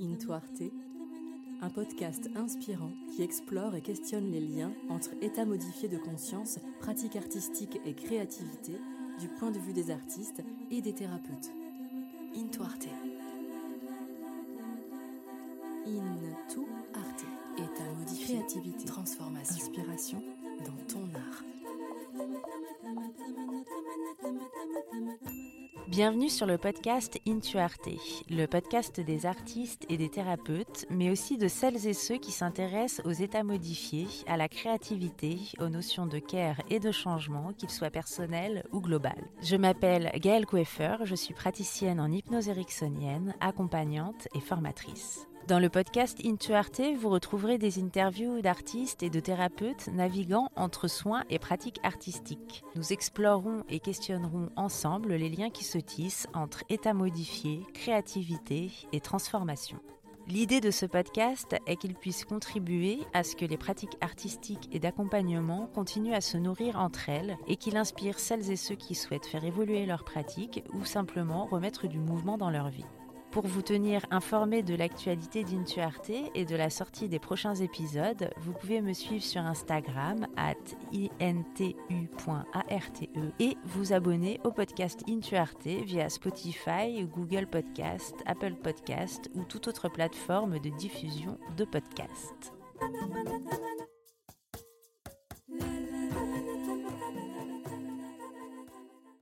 Into Arte, un podcast inspirant qui explore et questionne les liens entre état modifié de conscience, pratique artistique et créativité du point de vue des artistes et des thérapeutes. Into Arte. Into Arte, état modifié, créativité, transformation, inspiration dans ton art. Bienvenue sur le podcast Intuarte, le podcast des artistes et des thérapeutes, mais aussi de celles et ceux qui s'intéressent aux états modifiés, à la créativité, aux notions de care et de changement, qu'ils soient personnels ou global. Je m'appelle Gaëlle Coeffer, je suis praticienne en hypnose ericksonienne, accompagnante et formatrice. Dans le podcast Into Arte, vous retrouverez des interviews d'artistes et de thérapeutes naviguant entre soins et pratiques artistiques. Nous explorerons et questionnerons ensemble les liens qui se tissent entre état modifié, créativité et transformation. L'idée de ce podcast est qu'il puisse contribuer à ce que les pratiques artistiques et d'accompagnement continuent à se nourrir entre elles et qu'il inspire celles et ceux qui souhaitent faire évoluer leurs pratiques ou simplement remettre du mouvement dans leur vie. Pour vous tenir informé de l'actualité d'Intuarte et de la sortie des prochains épisodes, vous pouvez me suivre sur Instagram at intu.arte et vous abonner au podcast Intuarte via Spotify, Google Podcast, Apple Podcast ou toute autre plateforme de diffusion de podcasts.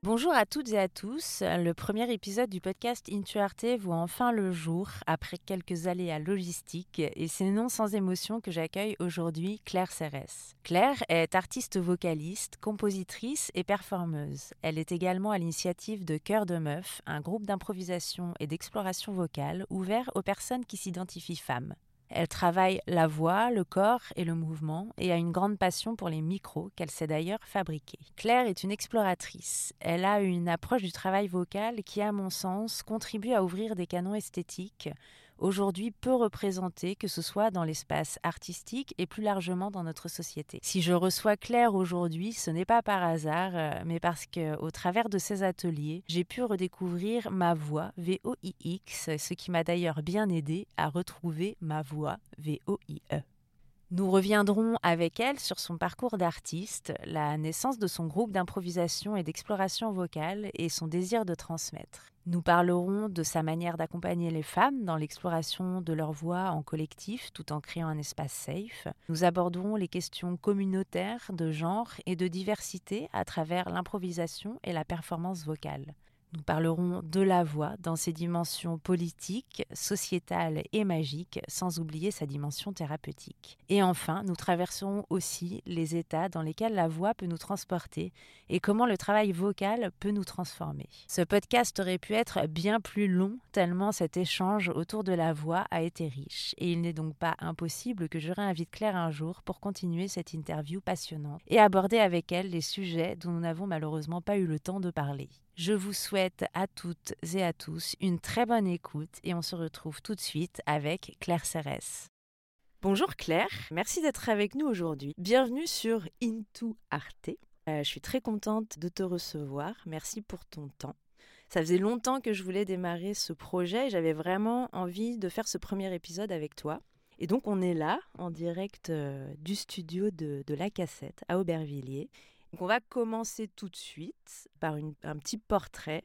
Bonjour à toutes et à tous. Le premier épisode du podcast Intuarte voit enfin le jour après quelques aléas logistiques et c'est non sans émotion que j'accueille aujourd'hui Claire Cérès. Claire est artiste vocaliste, compositrice et performeuse. Elle est également à l'initiative de Cœur de Meuf, un groupe d'improvisation et d'exploration vocale ouvert aux personnes qui s'identifient femmes. Elle travaille la voix, le corps et le mouvement et a une grande passion pour les micros qu'elle sait d'ailleurs fabriquer. Claire est une exploratrice. Elle a une approche du travail vocal qui, à mon sens, contribue à ouvrir des canons esthétiques aujourd'hui peu représentés, que ce soit dans l'espace artistique et plus largement dans notre société. Si je reçois Claire aujourd'hui, ce n'est pas par hasard, euh, mais parce que au travers de ces ateliers, j'ai pu redécouvrir ma voix VOIX, ce qui m'a d'ailleurs bien aidé à retrouver ma voix VOIE. Nous reviendrons avec elle sur son parcours d'artiste, la naissance de son groupe d'improvisation et d'exploration vocale et son désir de transmettre. Nous parlerons de sa manière d'accompagner les femmes dans l'exploration de leur voix en collectif tout en créant un espace safe. Nous aborderons les questions communautaires, de genre et de diversité à travers l'improvisation et la performance vocale. Nous parlerons de la voix dans ses dimensions politiques, sociétales et magiques, sans oublier sa dimension thérapeutique. Et enfin, nous traverserons aussi les états dans lesquels la voix peut nous transporter et comment le travail vocal peut nous transformer. Ce podcast aurait pu être bien plus long tellement cet échange autour de la voix a été riche et il n'est donc pas impossible que je réinvite Claire un jour pour continuer cette interview passionnante et aborder avec elle les sujets dont nous n'avons malheureusement pas eu le temps de parler. Je vous souhaite à toutes et à tous une très bonne écoute et on se retrouve tout de suite avec Claire Cérès. Bonjour Claire, merci d'être avec nous aujourd'hui. Bienvenue sur Into Arte. Euh, je suis très contente de te recevoir. Merci pour ton temps. Ça faisait longtemps que je voulais démarrer ce projet et j'avais vraiment envie de faire ce premier épisode avec toi. Et donc on est là en direct euh, du studio de, de La Cassette à Aubervilliers donc on va commencer tout de suite par un petit portrait.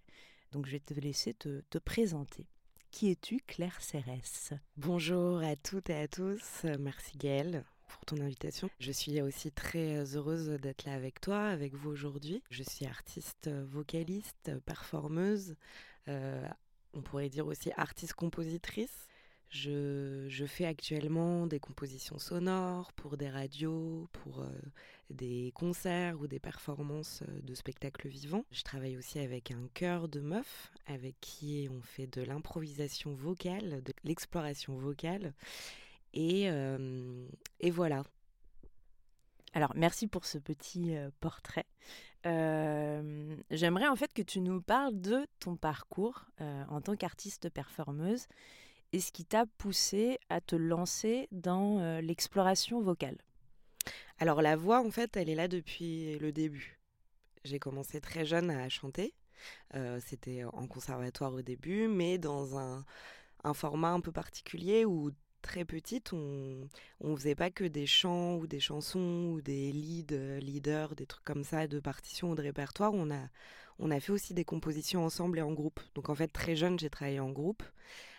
Donc je vais te laisser te, présenter. Qui es-tu, Claire Cérès Bonjour à toutes et à tous. Merci Gaëlle pour ton invitation. Je suis aussi très heureuse d'être là avec toi, avec vous aujourd'hui. Je suis artiste vocaliste, performeuse, euh, on pourrait dire aussi artiste-compositrice. Je, fais actuellement des compositions sonores pour des radios, pour euh, des concerts ou des performances euh, de spectacles vivants. Je travaille aussi avec un chœur de meufs avec qui on fait de l'improvisation vocale, de l'exploration vocale. Et, euh, et, voilà. Alors, merci pour ce petit portrait. J'aimerais en fait que tu nous parles de ton parcours en tant qu'artiste performeuse et ce qui t'a poussé à te lancer dans euh, l'exploration vocale Alors la voix, en fait, elle est là depuis le début. J'ai commencé très jeune à chanter. C'était en conservatoire au début, mais dans un, un format un peu particulier où très petite, on ne faisait pas que des chants ou des chansons ou des leads, leaders, des trucs comme ça, de partitions ou de répertoire. On a, on a fait aussi des compositions ensemble et en groupe. Donc en fait, très jeune, j'ai travaillé en groupe.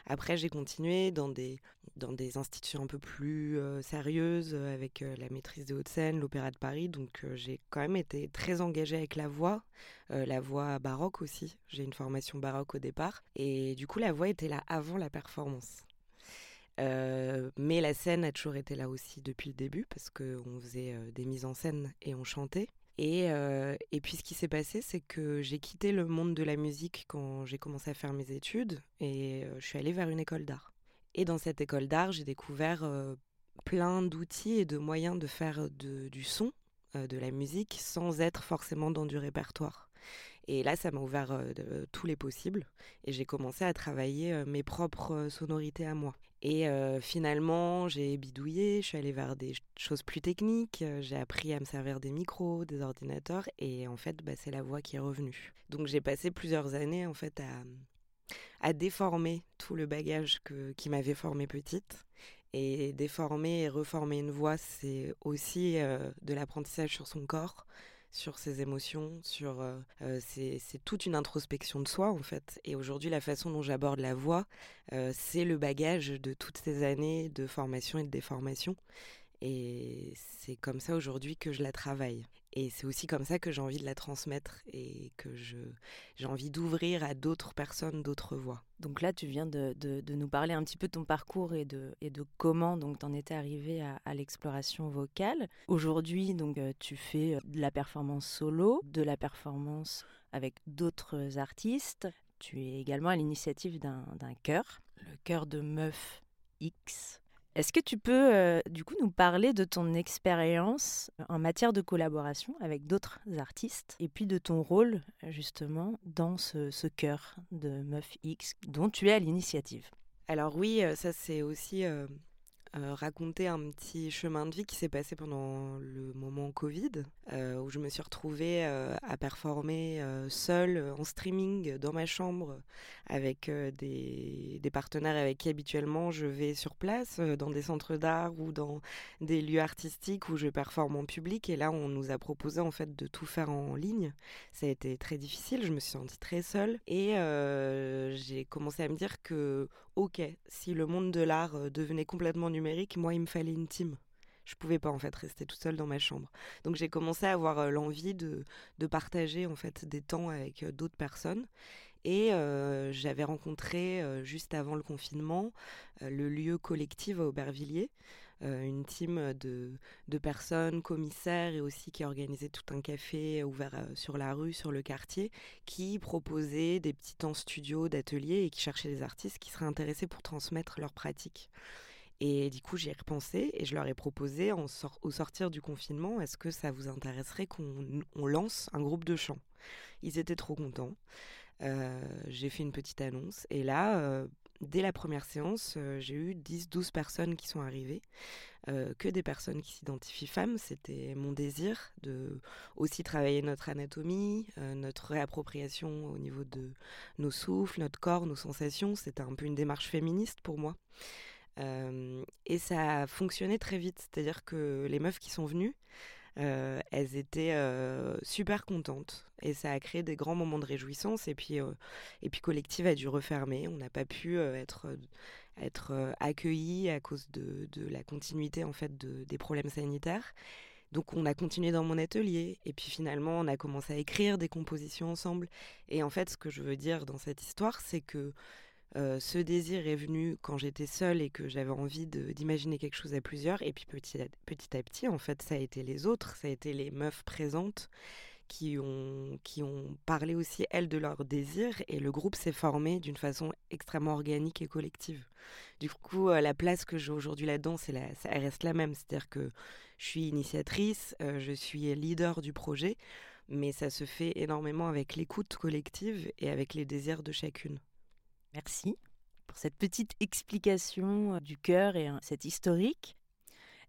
Après, j'ai continué dans des, dans des institutions un peu plus euh, sérieuses, euh, avec euh, la maîtrise des Hauts-de-Seine, l'Opéra de Paris. Donc j'ai quand même été très engagée avec la voix, la voix baroque aussi. J'ai une formation baroque au départ. Et du coup, la voix était là avant la performance. mais la scène a toujours été là aussi depuis le début parce qu'on faisait des mises en scène et on chantait. Euh, et, puis ce qui s'est passé, c'est que j'ai quitté le monde de la musique quand j'ai commencé à faire mes études et euh, je suis allée vers une école d'art. Et dans cette école d'art, j'ai découvert euh, plein d'outils et de moyens de faire du son, de la musique, sans être forcément dans du répertoire. Et là, ça m'a ouvert tous les possibles et j'ai commencé à travailler mes propres sonorités à moi. Et finalement, j'ai bidouillé, je suis allée vers des choses plus techniques, j'ai appris à me servir des micros, des ordinateurs, et en fait, bah, c'est la voix qui est revenue. Donc j'ai passé plusieurs années en fait à, à déformer tout le bagage que, qui m'avait formé petite. Et déformer et reformer une voix, c'est aussi de l'apprentissage sur son corps, sur ses émotions, sur euh, euh, c'est toute une introspection de soi en fait. Et aujourd'hui, la façon dont j'aborde la voix, euh, c'est le bagage de toutes ces années de formation et de déformation. Et c'est comme ça aujourd'hui que je la travaille. Et c'est aussi comme ça que j'ai envie de la transmettre et que j'ai envie d'ouvrir à d'autres personnes d'autres voix. Donc là, tu viens de, nous parler un petit peu de ton parcours et de, et de comment tu en étais arrivé à, à l'exploration vocale. Aujourd'hui, donc euh, tu fais euh, de la performance solo, de la performance avec d'autres artistes. Tu es également à l'initiative d'un chœur, le chœur de Meuf X est-ce que tu peux euh, du coup nous parler de ton expérience en matière de collaboration avec d'autres artistes et puis de ton rôle justement dans ce, ce chœur de Meuf X dont tu es à l'initiative? Alors oui, euh, ça c'est aussi euh, euh, raconter un petit chemin de vie qui s'est passé pendant le moment Covid, euh, où je me suis retrouvée euh, à performer seule en streaming dans ma chambre avec des, partenaires avec qui habituellement je vais sur place, dans des centres d'art ou dans des lieux artistiques où je performe en public. Et là, on nous a proposé en fait de tout faire en ligne. Ça a été très difficile, je me suis sentie très seule et j'ai commencé à me dire que ok, si le monde de l'art euh, devenait complètement numérique, moi, il me fallait une team. Je pouvais pas en fait rester toute seule dans ma chambre. Donc j'ai commencé à avoir euh, l'envie de, partager en fait des temps avec euh, d'autres personnes. Et j'avais rencontré juste avant le confinement le lieu collectif à Aubervilliers, une team de, personnes, commissaires et aussi qui organisait tout un café ouvert euh, sur la rue, sur le quartier, qui proposait des petits temps studio, d'ateliers et qui cherchaient des artistes qui seraient intéressés pour transmettre leurs pratiques. Et du coup, j'y ai repensé et je leur ai proposé au sortir du confinement, est-ce que ça vous intéresserait qu'on lance un groupe de chant? Ils étaient trop contents. Euh, j'ai fait une petite annonce et là, dès la première séance, euh, j'ai eu 10-12 personnes qui sont arrivées, euh, que des personnes qui s'identifient femmes. C'était mon désir de aussi travailler notre anatomie, euh, notre réappropriation au niveau de nos souffles, notre corps, nos sensations. C'était un peu une démarche féministe pour moi. et ça a fonctionné très vite, c'est-à-dire que les meufs qui sont venues, euh, elles étaient euh, super contentes et ça a créé des grands moments de réjouissance et puis euh, et puis collective a dû refermer. On n'a pas pu être être accueillis à cause de, de, la continuité en fait de, des problèmes sanitaires. Donc on a continué dans mon atelier et puis finalement on a commencé à écrire des compositions ensemble. Et en fait ce que je veux dire dans cette histoire c'est que ce désir est venu quand j'étais seule et que j'avais envie d'imaginer quelque chose à plusieurs. Et puis petit à, petit en fait, ça a été les autres, ça a été les meufs présentes qui ont, parlé aussi, elles, de leur désir. Et le groupe s'est formé d'une façon extrêmement organique et collective. Du coup, la place que j'ai aujourd'hui là-dedans, ça reste la même. C'est-à-dire que je suis initiatrice, je suis leader du projet, mais ça se fait énormément avec l'écoute collective et avec les désirs de chacune. Merci pour cette petite explication euh, du cœur et cette historique.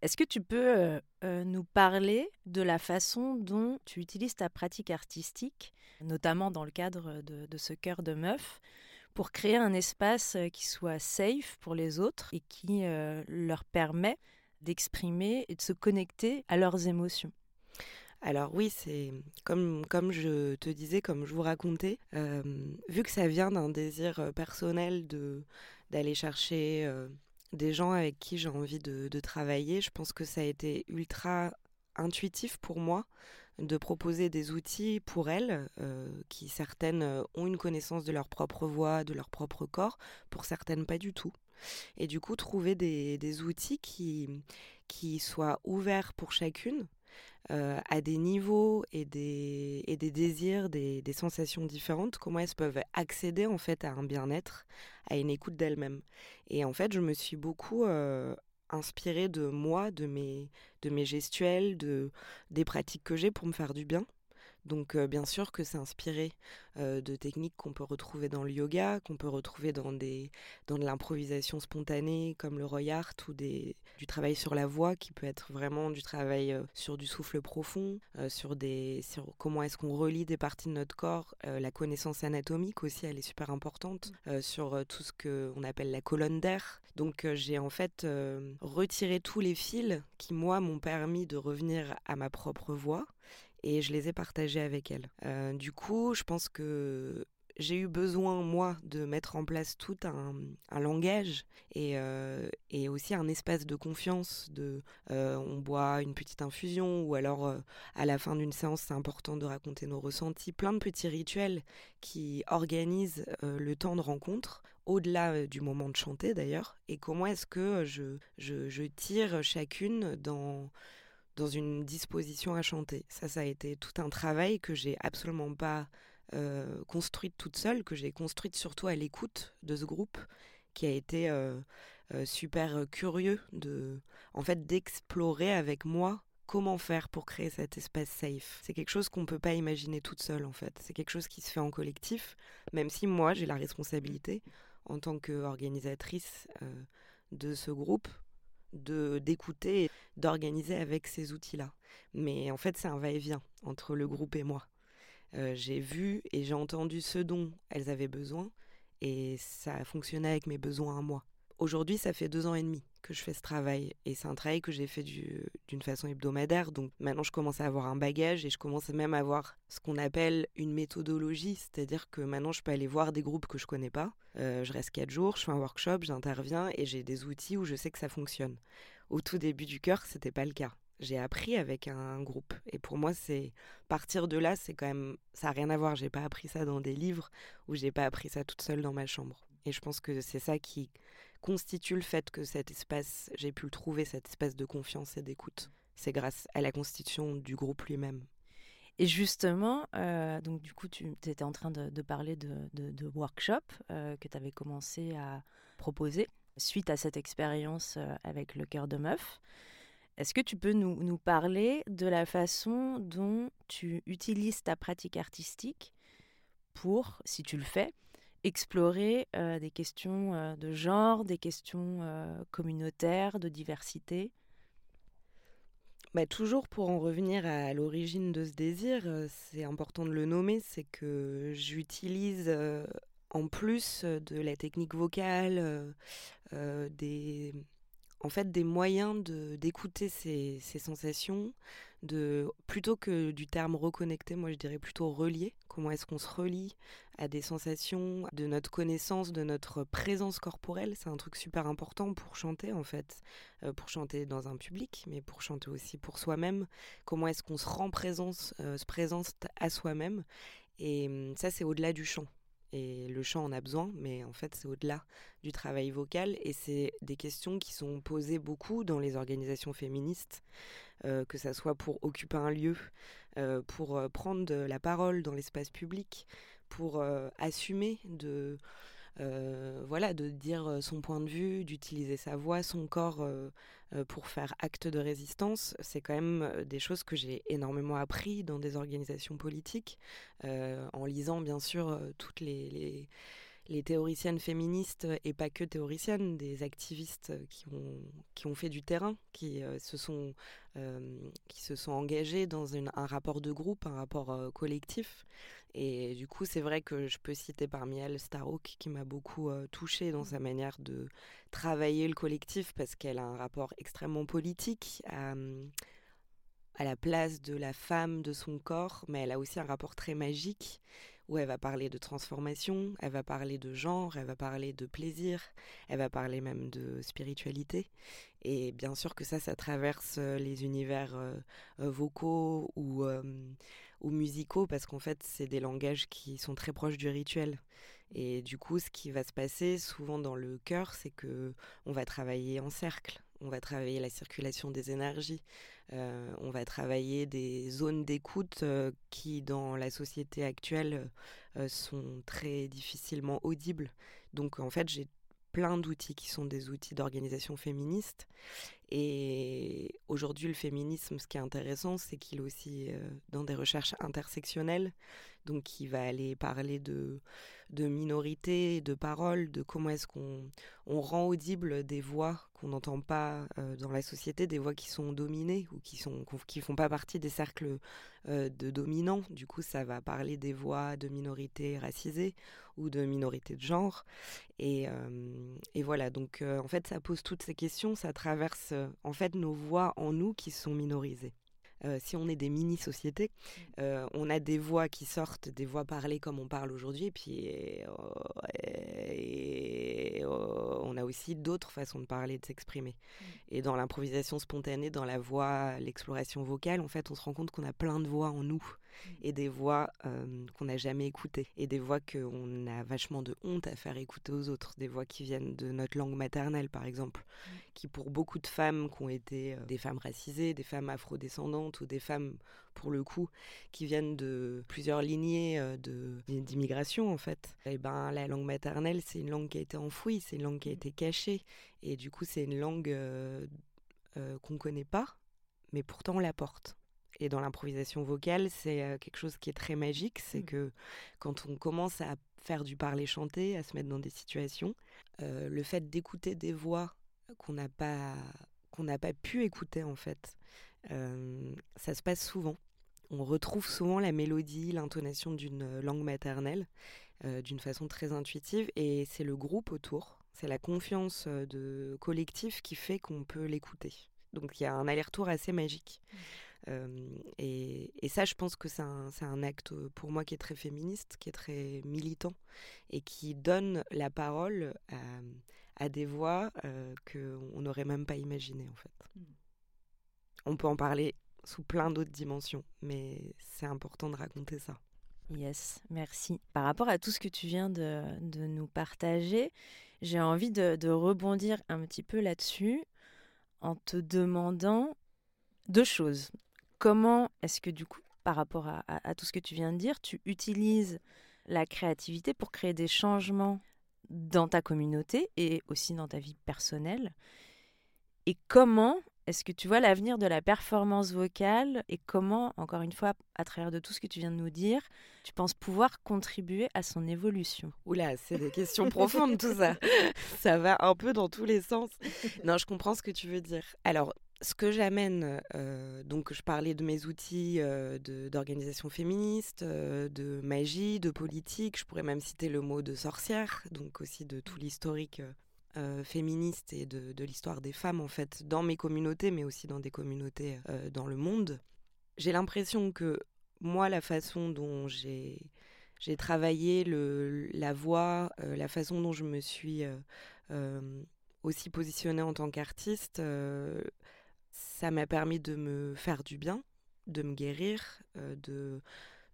Est-ce que tu peux nous parler de la façon dont tu utilises ta pratique artistique, notamment dans le cadre de, de ce cœur de meuf, pour créer un espace qui soit safe pour les autres et qui leur permet d'exprimer et de se connecter à leurs émotions? Alors oui, c'est comme, comme je te disais, comme je vous racontais, vu que ça vient d'un désir personnel de d'aller chercher des gens avec qui j'ai envie de, de, travailler, je pense que ça a été ultra intuitif pour moi de proposer des outils pour elles, qui certaines ont une connaissance de leur propre voix, de leur propre corps, pour certaines pas du tout. Et du coup, trouver des, des outils qui, qui soient ouverts pour chacune, euh, à des niveaux et des, et des désirs, des, des, sensations différentes, comment elles peuvent accéder en fait à un bien-être, à une écoute d'elles-mêmes. Et en fait, je me suis beaucoup euh, inspirée de moi, de mes, de mes gestuels, de, des pratiques que j'ai pour me faire du bien. Donc bien sûr que c'est inspiré de techniques qu'on peut retrouver dans le yoga, qu'on peut retrouver dans, des, dans de l'improvisation spontanée comme le Roy Art ou des, du travail sur la voix qui peut être vraiment du travail sur du souffle profond, sur, des, sur comment est-ce qu'on relie des parties de notre corps, la connaissance anatomique aussi elle est super importante, mmh. sur tout ce qu'on appelle la colonne d'air. Donc j'ai en fait retiré tous les fils qui moi m'ont permis de revenir à ma propre voix et je les ai partagés avec elle. Euh, du coup, je pense que j'ai eu besoin, moi, de mettre en place tout un, langage et, euh, et, aussi un espace de confiance. De, euh, on boit une petite infusion ou alors à la fin d'une séance, c'est important de raconter nos ressentis. Plein de petits rituels qui organisent le temps de rencontre au-delà du moment de chanter d'ailleurs. Et comment est-ce que je tire chacune dans dans une disposition à chanter. Ça, ça a été tout un travail que j'ai absolument pas euh, construite toute seule, que j'ai construite surtout à l'écoute de ce groupe, qui a été euh, euh, super curieux de, en fait, d'explorer avec moi comment faire pour créer cet espace safe. C'est quelque chose qu'on ne peut pas imaginer toute seule, en fait. C'est quelque chose qui se fait en collectif, même si moi, j'ai la responsabilité, en tant qu'organisatrice de ce groupe, de d'écouter, d'organiser avec ces outils-là. Mais en fait, c'est un va-et-vient entre le groupe et moi. Euh, j'ai vu et j'ai entendu ce dont elles avaient besoin et ça a fonctionné avec mes besoins à moi. Aujourd'hui, ça fait deux ans et demi que je fais ce travail. Et c'est un travail que j'ai fait d'une façon hebdomadaire. Donc maintenant, je commence à avoir un bagage et je commence même à avoir ce qu'on appelle une méthodologie. C'est-à-dire que maintenant, je peux aller voir des groupes que je connais pas. Euh, je reste quatre jours, je fais un workshop, j'interviens et j'ai des outils où je sais que ça fonctionne. Au tout début du cœur, c'était pas le cas. J'ai appris avec un groupe. Et pour moi, c'est partir de là, c'est quand même. Ça n'a rien à voir. J'ai pas appris ça dans des livres ou j'ai pas appris ça toute seule dans ma chambre. Et je pense que c'est ça qui constitue le fait que cet espace, j'ai pu le trouver, cet espace de confiance et d'écoute. C'est grâce à la constitution du groupe lui-même. Et justement, euh, donc du coup, tu étais en train de, parler de, de, workshop euh, que tu avais commencé à proposer suite à cette expérience euh, avec le cœur de meuf. Est-ce que tu peux nous, parler de la façon dont tu utilises ta pratique artistique pour, si tu le fais, explorer des questions de genre, des questions communautaires, de diversité? Bah, toujours pour en revenir à l'origine de ce désir, c'est important de le nommer, c'est que j'utilise en plus de la technique vocale, des, en fait des moyens d'écouter ces, ces, sensations, de plutôt que du terme reconnecter, moi je dirais plutôt relier. Comment est-ce qu'on se relie à des sensations, de notre connaissance, de notre présence corporelle. C'est un truc super important pour chanter en fait, euh, pour chanter dans un public, mais pour chanter aussi pour soi-même. Comment est-ce qu'on se rend présence, euh, se présente à soi-même. Et hum, ça c'est au-delà du chant. Et le chant en a besoin, mais en fait, c'est au-delà du travail vocal. Et c'est des questions qui sont posées beaucoup dans les organisations féministes, euh, que ça soit pour occuper un lieu, pour prendre la parole dans l'espace public, pour assumer de euh, voilà, de dire euh, son point de vue, d'utiliser sa voix, son corps euh, pour faire acte de résistance, c'est quand même des choses que j'ai énormément appris dans des organisations politiques, en lisant bien sûr toutes les, les théoriciennes féministes et pas que théoriciennes, des activistes qui ont, qui ont fait du terrain, qui, se, sont, qui se sont engagés dans un rapport de groupe, un rapport collectif. Et du coup, c'est vrai que je peux citer parmi elles Starhawk qui m'a beaucoup touchée dans sa manière de travailler le collectif parce qu'elle a un rapport extrêmement politique à la place de la femme, de son corps, mais elle a aussi un rapport très magique où elle va parler de transformation, elle va parler de genre, elle va parler de plaisir, elle va parler même de spiritualité. Et bien sûr que ça, ça traverse les univers vocaux ou ou musicaux parce qu'en fait c'est des langages qui sont très proches du rituel et du coup ce qui va se passer souvent dans le cœur c'est que on va travailler en cercle on va travailler la circulation des énergies euh, on va travailler des zones d'écoute euh, qui dans la société actuelle euh, sont très difficilement audibles donc en fait j'ai plein d'outils qui sont des outils d'organisation féministe. Et aujourd'hui, le féminisme, ce qui est intéressant, c'est qu'il est aussi dans des recherches intersectionnelles. Donc, il va aller parler de, de minorités, de paroles, de comment est-ce qu'on on rend audible des voix qu'on n'entend pas dans la société, des voix qui sont dominées ou qui ne qui font pas partie des cercles de dominants. Du coup, ça va parler des voix de minorités racisées ou de minorités de genre. Et, et voilà, donc en fait, ça pose toutes ces questions, ça traverse en fait nos voix en nous qui sont minorisées. Euh, si on est des mini-sociétés, euh, on a des voix qui sortent, des voix parlées comme on parle aujourd'hui, et puis oh, on a aussi d'autres façons de parler, de s'exprimer. Mmh. Et dans l'improvisation spontanée, dans la voix, l'exploration vocale, en fait, on se rend compte qu'on a plein de voix en nous. Et des voix qu'on n'a jamais écoutées et des voix qu'on a vachement de honte à faire écouter aux autres, des voix qui viennent de notre langue maternelle par exemple, mmh. qui pour beaucoup de femmes qui ont été des femmes racisées, des femmes afrodescendantes ou des femmes pour le coup qui viennent de plusieurs lignées d'immigration en fait, et ben la langue maternelle c'est une langue qui a été enfouie, c'est une langue qui a mmh. été cachée et du coup c'est une langue qu'on ne connaît pas mais pourtant on la porte. Et dans l'improvisation vocale, c'est quelque chose qui est très magique. C'est mmh. que quand on commence à faire du parler chanté, à se mettre dans des situations, le fait d'écouter des voix qu'on n'a pas qu'on n'a pas pu écouter en fait, ça se passe souvent. On retrouve souvent la mélodie, l'intonation d'une langue maternelle d'une façon très intuitive et c'est le groupe autour, c'est la confiance de collectif qui fait qu'on peut l'écouter. Donc il y a un aller-retour assez magique. Mmh et, ça, je pense que c'est un, acte pour moi qui est très féministe, qui est très militant et qui donne la parole à, des voix qu'on n'aurait même pas imaginées en fait. Mmh. On peut en parler sous plein d'autres dimensions, mais c'est important de raconter ça. Yes, merci. Par rapport à tout ce que tu viens de, nous partager, j'ai envie de, de, rebondir un petit peu là-dessus en te demandant deux choses comment est-ce que du coup, par rapport à, tout ce que tu viens de dire, tu utilises la créativité pour créer des changements dans ta communauté et aussi dans ta vie personnelle? Et comment est-ce que tu vois l'avenir de la performance vocale et comment, encore une fois, à travers de tout ce que tu viens de nous dire, tu penses pouvoir contribuer à son évolution? Oula, c'est des questions profondes tout ça. Ça va un peu dans tous les sens. Non, je comprends ce que tu veux dire. Alors, ce que j'amène, euh, donc je parlais de mes outils euh, d'organisation féministe, euh, de magie, de politique, je pourrais même citer le mot de sorcière, donc aussi de tout l'historique féministe et de, l'histoire des femmes en fait dans mes communautés, mais aussi dans des communautés dans le monde. J'ai l'impression que moi, la façon dont j'ai travaillé la voix, la façon dont je me suis aussi positionnée en tant qu'artiste, ça m'a permis de me faire du bien, de me guérir, euh, de,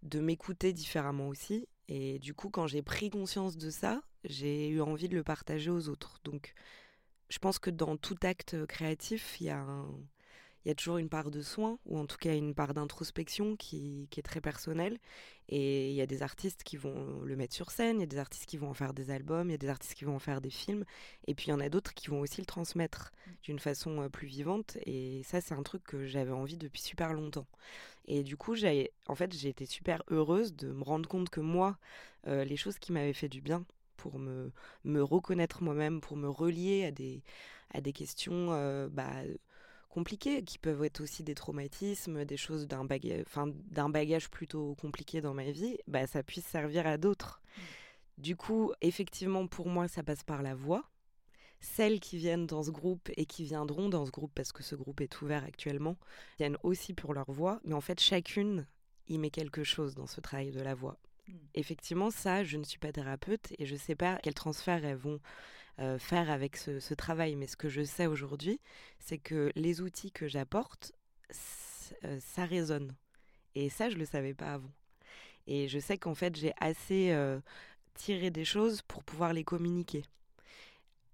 de m'écouter différemment aussi. Et du coup, quand j'ai pris conscience de ça, j'ai eu envie de le partager aux autres. Donc, je pense que dans tout acte créatif, il y a un, il y a toujours une part de soin, ou en tout cas une part d'introspection qui, est très personnelle. Et il y a des artistes qui vont le mettre sur scène, il y a des artistes qui vont en faire des albums, il y a des artistes qui vont en faire des films, et puis il y en a d'autres qui vont aussi le transmettre mm. d'une façon euh, plus vivante. Et ça, c'est un truc que j'avais envie depuis super longtemps. Et du coup, j'ai, en fait, j'ai été super heureuse de me rendre compte que moi, euh, les choses qui m'avaient fait du bien, pour me, me reconnaître moi-même, pour me relier à des, à des questions euh, bah, compliquées, qui peuvent être aussi des traumatismes, des choses d'un bagage, d'un bagage plutôt compliqué dans ma vie, bah, ça puisse servir à d'autres. Mmh. Du coup, effectivement, pour moi, ça passe par la voix. Celles qui viennent dans ce groupe et qui viendront dans ce groupe, parce que ce groupe est ouvert actuellement, viennent aussi pour leur voix. Mais en fait, chacune y met quelque chose dans ce travail de la voix. Mmh. Effectivement, ça, je ne suis pas thérapeute et je ne sais pas quel transfert elles vont euh, faire avec ce, travail. Mais ce que je sais aujourd'hui, c'est que les outils que j'apporte, euh, ça résonne. Et ça, je ne le savais pas avant. Et je sais qu'en fait, j'ai assez euh, tiré des choses pour pouvoir les communiquer.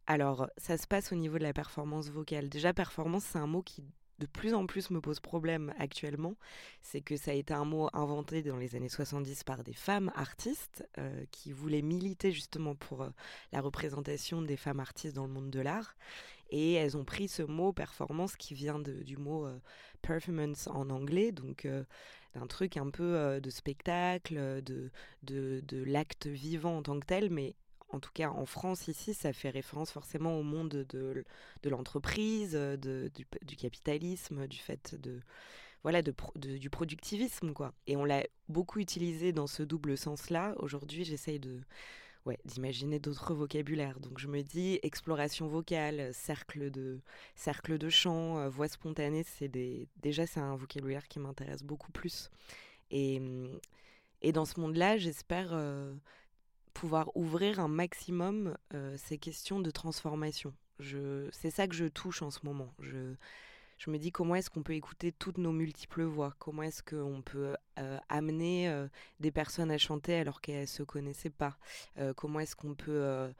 Alors, ça se passe au niveau de la performance vocale. Déjà, performance, c'est un mot qui de plus en plus me pose problème actuellement, c'est que ça a été un mot inventé dans les années 70 par des femmes artistes euh, qui voulaient militer justement pour euh, la représentation des femmes artistes dans le monde de l'art. Et elles ont pris ce mot performance qui vient du mot euh, performance en anglais, donc d'un truc un peu de spectacle, de, de, de l'acte vivant en tant que tel, mais en tout cas en France ici, ça fait référence forcément au monde de, de l'entreprise, de, du, capitalisme, du fait de voilà du productivisme quoi. Et on l'a beaucoup utilisé dans ce double sens-là. Aujourd'hui, j'essaye de ouais, d'imaginer d'autres vocabulaires. Donc je me dis exploration vocale, cercle de cercle de chant, euh, voix spontanée, c'est déjà c'est un vocabulaire qui m'intéresse beaucoup plus. Et et dans ce monde-là, j'espère euh, pouvoir ouvrir un maximum euh, ces questions de transformation. C'est ça que je touche en ce moment. Je, me dis comment est-ce qu'on peut écouter toutes nos multiples voix, comment est-ce qu'on peut euh, amener euh, des personnes à chanter alors qu'elles ne se connaissaient pas, comment est-ce qu'on peut,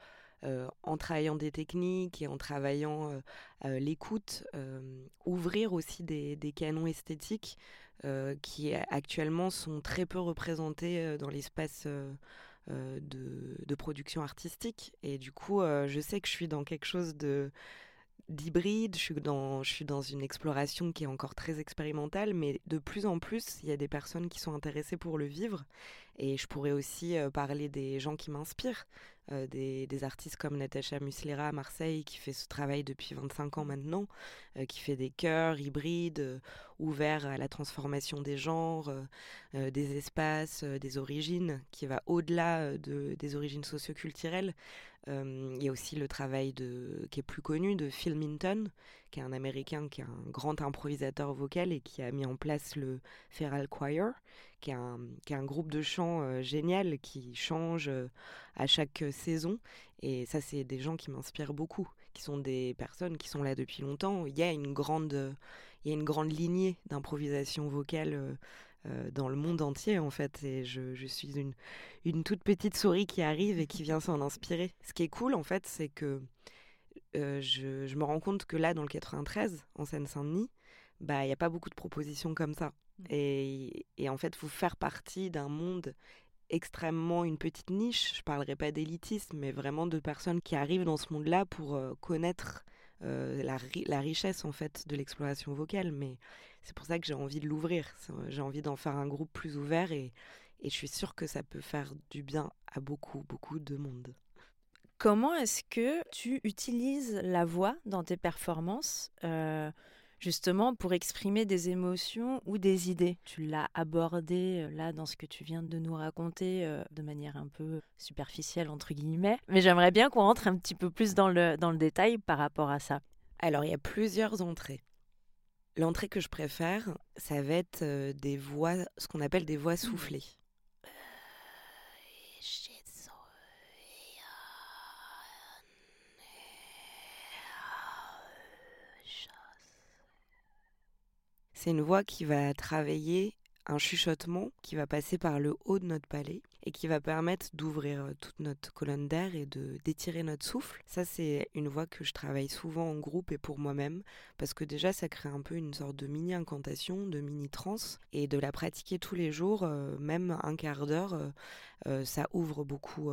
en travaillant des techniques et en travaillant l'écoute, ouvrir aussi des canons esthétiques qui actuellement sont très peu représentés dans l'espace euh, de, production artistique. Et du coup, euh, je sais que je suis dans quelque chose de d'hybride, je suis dans je suis dans une exploration qui est encore très expérimentale, mais de plus en plus, il y a des personnes qui sont intéressées pour le vivre. Et je pourrais aussi euh, parler des gens qui m'inspirent, des, des, artistes comme Natacha Muslera à Marseille, qui fait ce travail depuis 25 ans maintenant, qui fait des chœurs hybrides, ouverts à la transformation des genres, des espaces, des origines, qui va au-delà de, des origines socioculturelles. Il y a aussi le travail de, qui est plus connu de Phil Minton, qui est un Américain, qui est un grand improvisateur vocal et qui a mis en place le Feral Choir, qui est un, qui est un groupe de chant génial qui change à chaque saison. Et ça, c'est des gens qui m'inspirent beaucoup, qui sont des personnes qui sont là depuis longtemps. Il y a une grande, il y a une grande lignée d'improvisation vocale euh, dans le monde entier en fait. Et je, je suis une, une, toute petite souris qui arrive et qui vient s'en inspirer. Ce qui est cool en fait, c'est que euh, je, je, me rends compte que là, dans le 93, en Seine-Saint-Denis, bah il n'y a pas beaucoup de propositions comme ça. Mmh. Et, et en fait, faut faire partie d'un monde extrêmement une petite niche. Je parlerai pas d'élitisme, mais vraiment de personnes qui arrivent dans ce monde-là pour euh, connaître la, la, richesse en fait de l'exploration vocale. Mais c'est pour ça que j'ai envie de l'ouvrir. J'ai envie d'en faire un groupe plus ouvert et, et, je suis sûre que ça peut faire du bien à beaucoup, beaucoup de monde. Comment est-ce que tu utilises la voix dans tes performances euh, justement pour exprimer des émotions ou des idées? Tu l'as abordé euh, là dans ce que tu viens de nous raconter euh, de manière un peu superficielle entre guillemets, mais j'aimerais bien qu'on rentre un petit peu plus dans le, dans le détail par rapport à ça. Alors il y a plusieurs entrées. L'entrée que je préfère, ça va être euh, des voix, ce qu'on appelle des voix mmh. soufflées. C'est une voix qui va travailler un chuchotement qui va passer par le haut de notre palais et qui va permettre d'ouvrir toute notre colonne d'air et de d'étirer notre souffle. Ça, c'est une voix que je travaille souvent en groupe et pour moi-même parce que déjà, ça crée un peu une sorte de mini incantation, de mini trance et de la pratiquer tous les jours, même un quart d'heure, ça ouvre beaucoup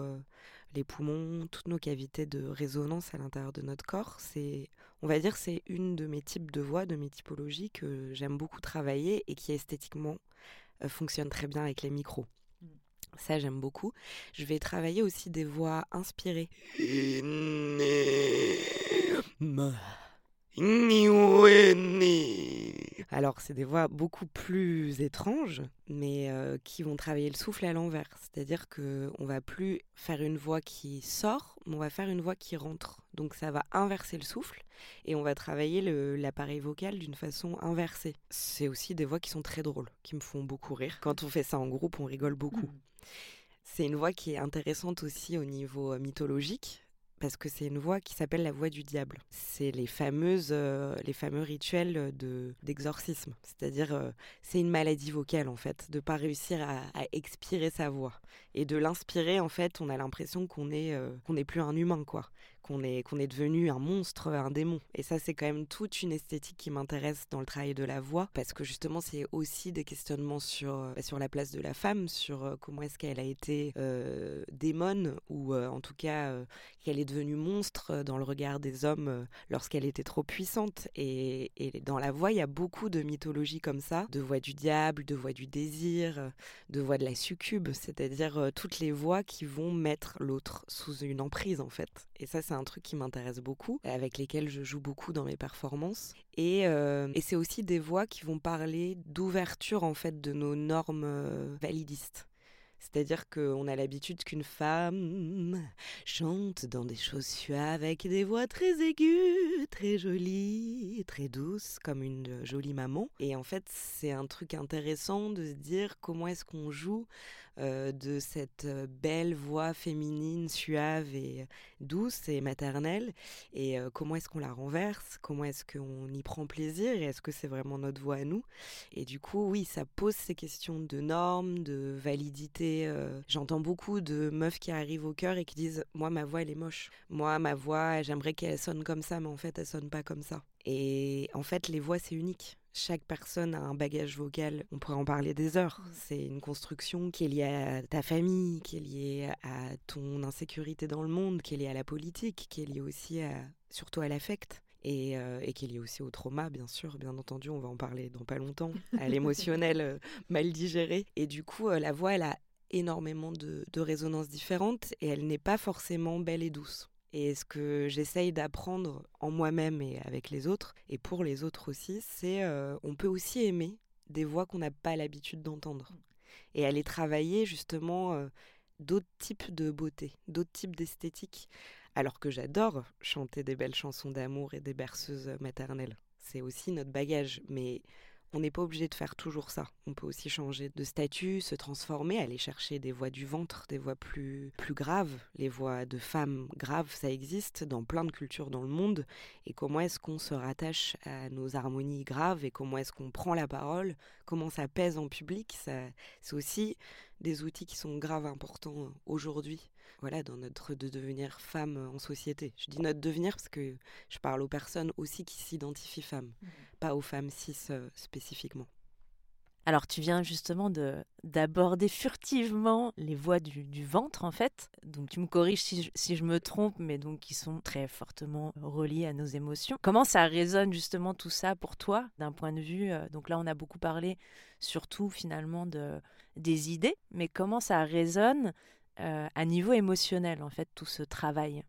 les poumons, toutes nos cavités de résonance à l'intérieur de notre corps. C'est, on va dire, c'est une de mes types de voix, de mes typologies que j'aime beaucoup travailler et qui esthétiquement fonctionne très bien avec les micros. Ça, j'aime beaucoup. Je vais travailler aussi des voix inspirées. Alors, c'est des voix beaucoup plus étranges, mais euh, qui vont travailler le souffle à l'envers. C'est-à-dire qu'on va plus faire une voix qui sort, mais on va faire une voix qui rentre. Donc, ça va inverser le souffle et on va travailler l'appareil vocal d'une façon inversée. C'est aussi des voix qui sont très drôles, qui me font beaucoup rire. Quand on fait ça en groupe, on rigole beaucoup. Mmh. C'est une voix qui est intéressante aussi au niveau mythologique parce que c'est une voix qui s'appelle la voix du diable. C'est les fameuses, les fameux rituels de d'exorcisme. C'est-à-dire, c'est une maladie vocale en fait, de pas réussir à, expirer sa voix et de l'inspirer en fait, on a l'impression qu'on est qu'on n'est plus un humain quoi qu'on est, qu'on est devenu un monstre, un démon. Et ça, c'est quand même toute une esthétique qui m'intéresse dans le travail de la voix, parce que justement, c'est aussi des questionnements sur, euh, sur la place de la femme, sur euh, comment est-ce qu'elle a été euh, ou en tout cas, qu'elle est devenue monstre dans le regard des hommes lorsqu'elle était trop puissante. Et, et, dans la voix, il y a beaucoup de mythologie comme ça, de voix du diable, de voix du désir, de voix de la succube, c'est-à-dire toutes les voix qui vont mettre l'autre sous une emprise, en fait. Et ça, c'est un truc qui m'intéresse beaucoup, avec lesquels je joue beaucoup dans mes performances. Et, euh, et c'est aussi des voix qui vont parler d'ouverture en fait de nos normes euh, validistes. C'est-à-dire qu'on a l'habitude qu'une femme chante dans des choses suaves avec des voix très aiguës, très jolies, très douces, comme une jolie maman. Et en fait, c'est un truc intéressant de se dire comment est-ce qu'on joue euh, de cette euh, belle voix féminine, suave et douce et maternelle, et euh, comment est-ce qu'on la renverse, comment est-ce qu'on y prend plaisir, et est-ce que c'est vraiment notre voix à nous? Et du coup, oui, ça pose ces questions de normes, de validité. J'entends beaucoup de meufs qui arrivent au cœur et qui disent, moi, ma voix, elle est moche. Moi, ma voix, j'aimerais qu'elle sonne comme ça, mais en fait, elle sonne pas comme ça. Et en fait, les voix, c'est unique. Chaque personne a un bagage vocal, on pourrait en parler des heures. Mmh. C'est une construction qui est liée à ta famille, qui est liée à ton insécurité dans le monde, qui est liée à la politique, qui est liée aussi à, surtout à l'affect. Et, euh, et, qui est liée aussi au trauma, bien sûr, bien entendu, on va en parler dans pas longtemps, à l'émotionnel euh, mal digéré. Et du coup, euh, la voix, elle a énormément de, de résonances différentes et elle n'est pas forcément belle et douce. Et ce que j'essaye d'apprendre en moi-même et avec les autres, et pour les autres aussi, c'est euh, on peut aussi aimer des voix qu'on n'a pas l'habitude d'entendre. Mmh. Et aller travailler justement euh, d'autres types de beauté, d'autres types d'esthétique. Alors que j'adore chanter des belles chansons d'amour et des berceuses maternelles. C'est aussi notre bagage. Mais on n'est pas obligé de faire toujours ça. On peut aussi changer de statut, se transformer, aller chercher des voix du ventre, des voix plus, plus graves. Les voix de femmes graves, ça existe dans plein de cultures dans le monde. Et comment est-ce qu'on se rattache à nos harmonies graves et comment est-ce qu'on prend la parole, comment ça pèse en public? C'est aussi des outils qui sont graves importants aujourd'hui voilà, dans notre de devenir femme en société. Je dis notre devenir parce que je parle aux personnes aussi qui s'identifient femmes, mmh. pas aux femmes cis euh, spécifiquement. Alors tu viens justement de d'aborder furtivement les voix du, ventre en fait. Donc tu me corriges si je, si je, me trompe, mais donc qui sont très fortement reliés à nos émotions. Comment ça résonne justement tout ça pour toi d'un point de vue euh, Donc là on a beaucoup parlé surtout finalement de des idées, mais comment ça résonne euh, à niveau émotionnel, en fait, tout ce travail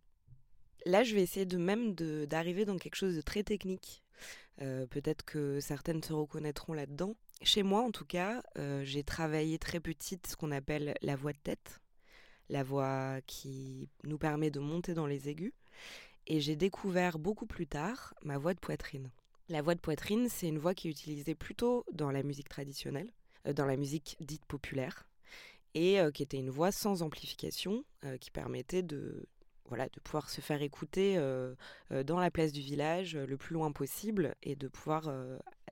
Là, je vais essayer de même d'arriver dans quelque chose de très technique. Euh, peut-être que certaines se reconnaîtront là-dedans. Chez moi, en tout cas, euh, j'ai travaillé très petite ce qu'on appelle la voix de tête, la voix qui nous permet de monter dans les aigus. Et j'ai découvert beaucoup plus tard ma voix de poitrine. La voix de poitrine, c'est une voix qui est utilisée plutôt dans la musique traditionnelle, dans la musique dite populaire et qui était une voix sans amplification qui permettait de, voilà, de pouvoir se faire écouter dans la place du village le plus loin possible et de pouvoir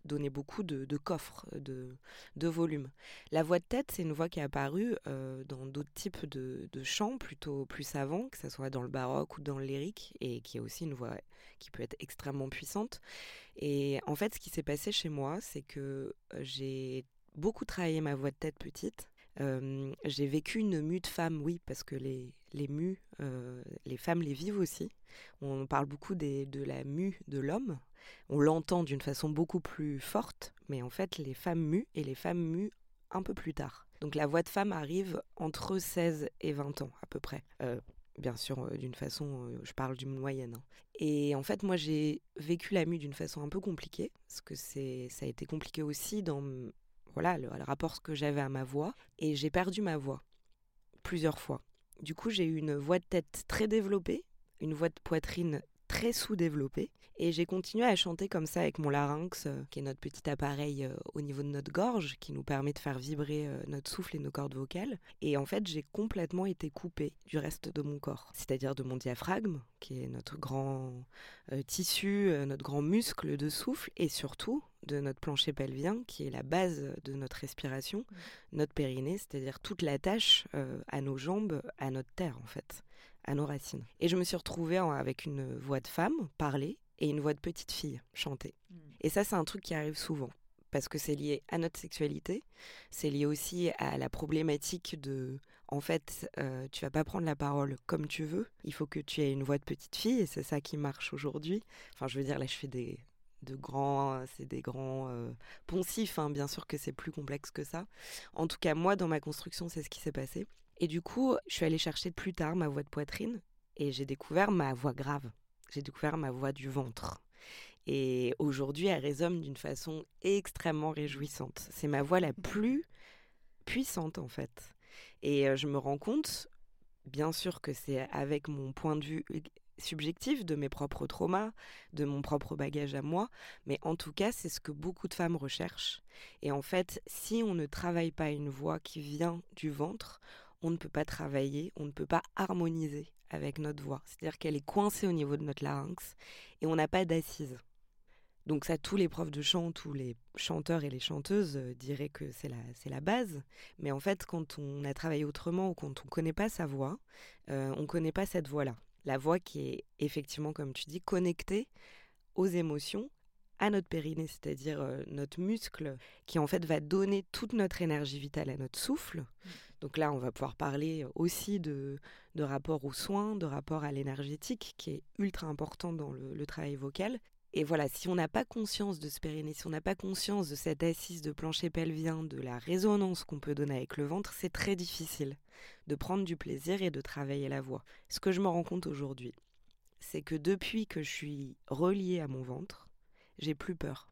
donner beaucoup de, coffres, de, de volume. La voix de tête, c'est une voix qui est apparue dans d'autres types de, de, chants plutôt plus savants, que ce soit dans le baroque ou dans le lyrique, et qui est aussi une voix qui peut être extrêmement puissante. Et en fait, ce qui s'est passé chez moi, c'est que j'ai beaucoup travaillé ma voix de tête petite j'ai vécu une mue de femme, oui, parce que les, les mues, les femmes les vivent aussi. On parle beaucoup de la mue de l'homme. On l'entend d'une façon beaucoup plus forte, mais en fait, les femmes muent et les femmes muent un peu plus tard. Donc la voix de femme arrive entre 16 et 20 ans à peu près. Euh, bien sûr, euh, d'une façon, euh, je parle d'une moyenne. Hein. Et en fait, moi, j'ai vécu la mue d'une façon un peu compliquée, parce que c'est, ça a été compliqué aussi dans voilà, le, rapport que j'avais à ma voix. Et j'ai perdu ma voix plusieurs fois. Du coup, j'ai eu une voix de tête très développée, une voix de poitrine très sous-développée. Et j'ai continué à chanter comme ça avec mon larynx, euh, qui est notre petit appareil euh, au niveau de notre gorge, qui nous permet de faire vibrer euh, notre souffle et nos cordes vocales. Et en fait, j'ai complètement été coupée du reste de mon corps, c'est-à-dire de mon diaphragme, qui est notre grand tissu, notre grand muscle de souffle, et surtout de notre plancher pelvien, qui est la base de notre respiration, mmh. notre périnée, c'est-à-dire toute la tâche à nos jambes, à notre terre en fait à nos racines. Et je me suis retrouvée avec une voix de femme parler et une voix de petite fille chanter. Hmm. Et ça, c'est un truc qui arrive souvent parce que c'est lié à notre sexualité, c'est lié aussi à la problématique de, en fait, euh, tu vas pas prendre la parole comme tu veux, il faut que tu aies une voix de petite fille, et c'est ça qui marche aujourd'hui. Enfin, je veux dire, là, je fais des de grands, c'est des grands euh, poncifs, hein. bien sûr que c'est plus complexe que ça. En tout cas, moi, dans ma construction, c'est ce qui s'est passé. Et du coup, je suis allée chercher plus tard ma voix de poitrine et j'ai découvert ma voix grave. J'ai découvert ma voix du ventre. Et aujourd'hui, elle résonne d'une façon extrêmement réjouissante. C'est ma voix la plus puissante en fait. Et euh, je me rends compte, bien sûr que c'est avec mon point de vue subjectif de mes propres traumas, de mon propre bagage à moi, mais en tout cas, c'est ce que beaucoup de femmes recherchent. Et en fait, si on ne travaille pas une voix qui vient du ventre, on ne peut pas travailler, on ne peut pas harmoniser avec notre voix. C'est-à-dire qu'elle est coincée au niveau de notre larynx et on n'a pas d'assise. Donc ça, tous les profs de chant, tous les chanteurs et les chanteuses euh, diraient que c'est la, c'est la base. Mais en fait, quand on a travaillé autrement ou quand on ne connaît pas sa voix, euh, on ne connaît pas cette voix-là. La voix qui est effectivement, comme tu dis, connectée aux émotions, à notre périnée, c'est-à-dire euh, notre muscle qui en fait va donner toute notre énergie vitale à notre souffle. Mmh. Donc là, on va pouvoir parler aussi de, de rapport aux soins, de rapport à l'énergétique, qui est ultra important dans le, travail vocal. Et voilà, si on n'a pas conscience de ce périnée, si on n'a pas conscience de cette assise de plancher pelvien, de la résonance qu'on peut donner avec le ventre, c'est très difficile de prendre du plaisir et de travailler la voix. Ce que je me rends compte aujourd'hui, c'est que depuis que je suis reliée à mon ventre, j'ai plus peur.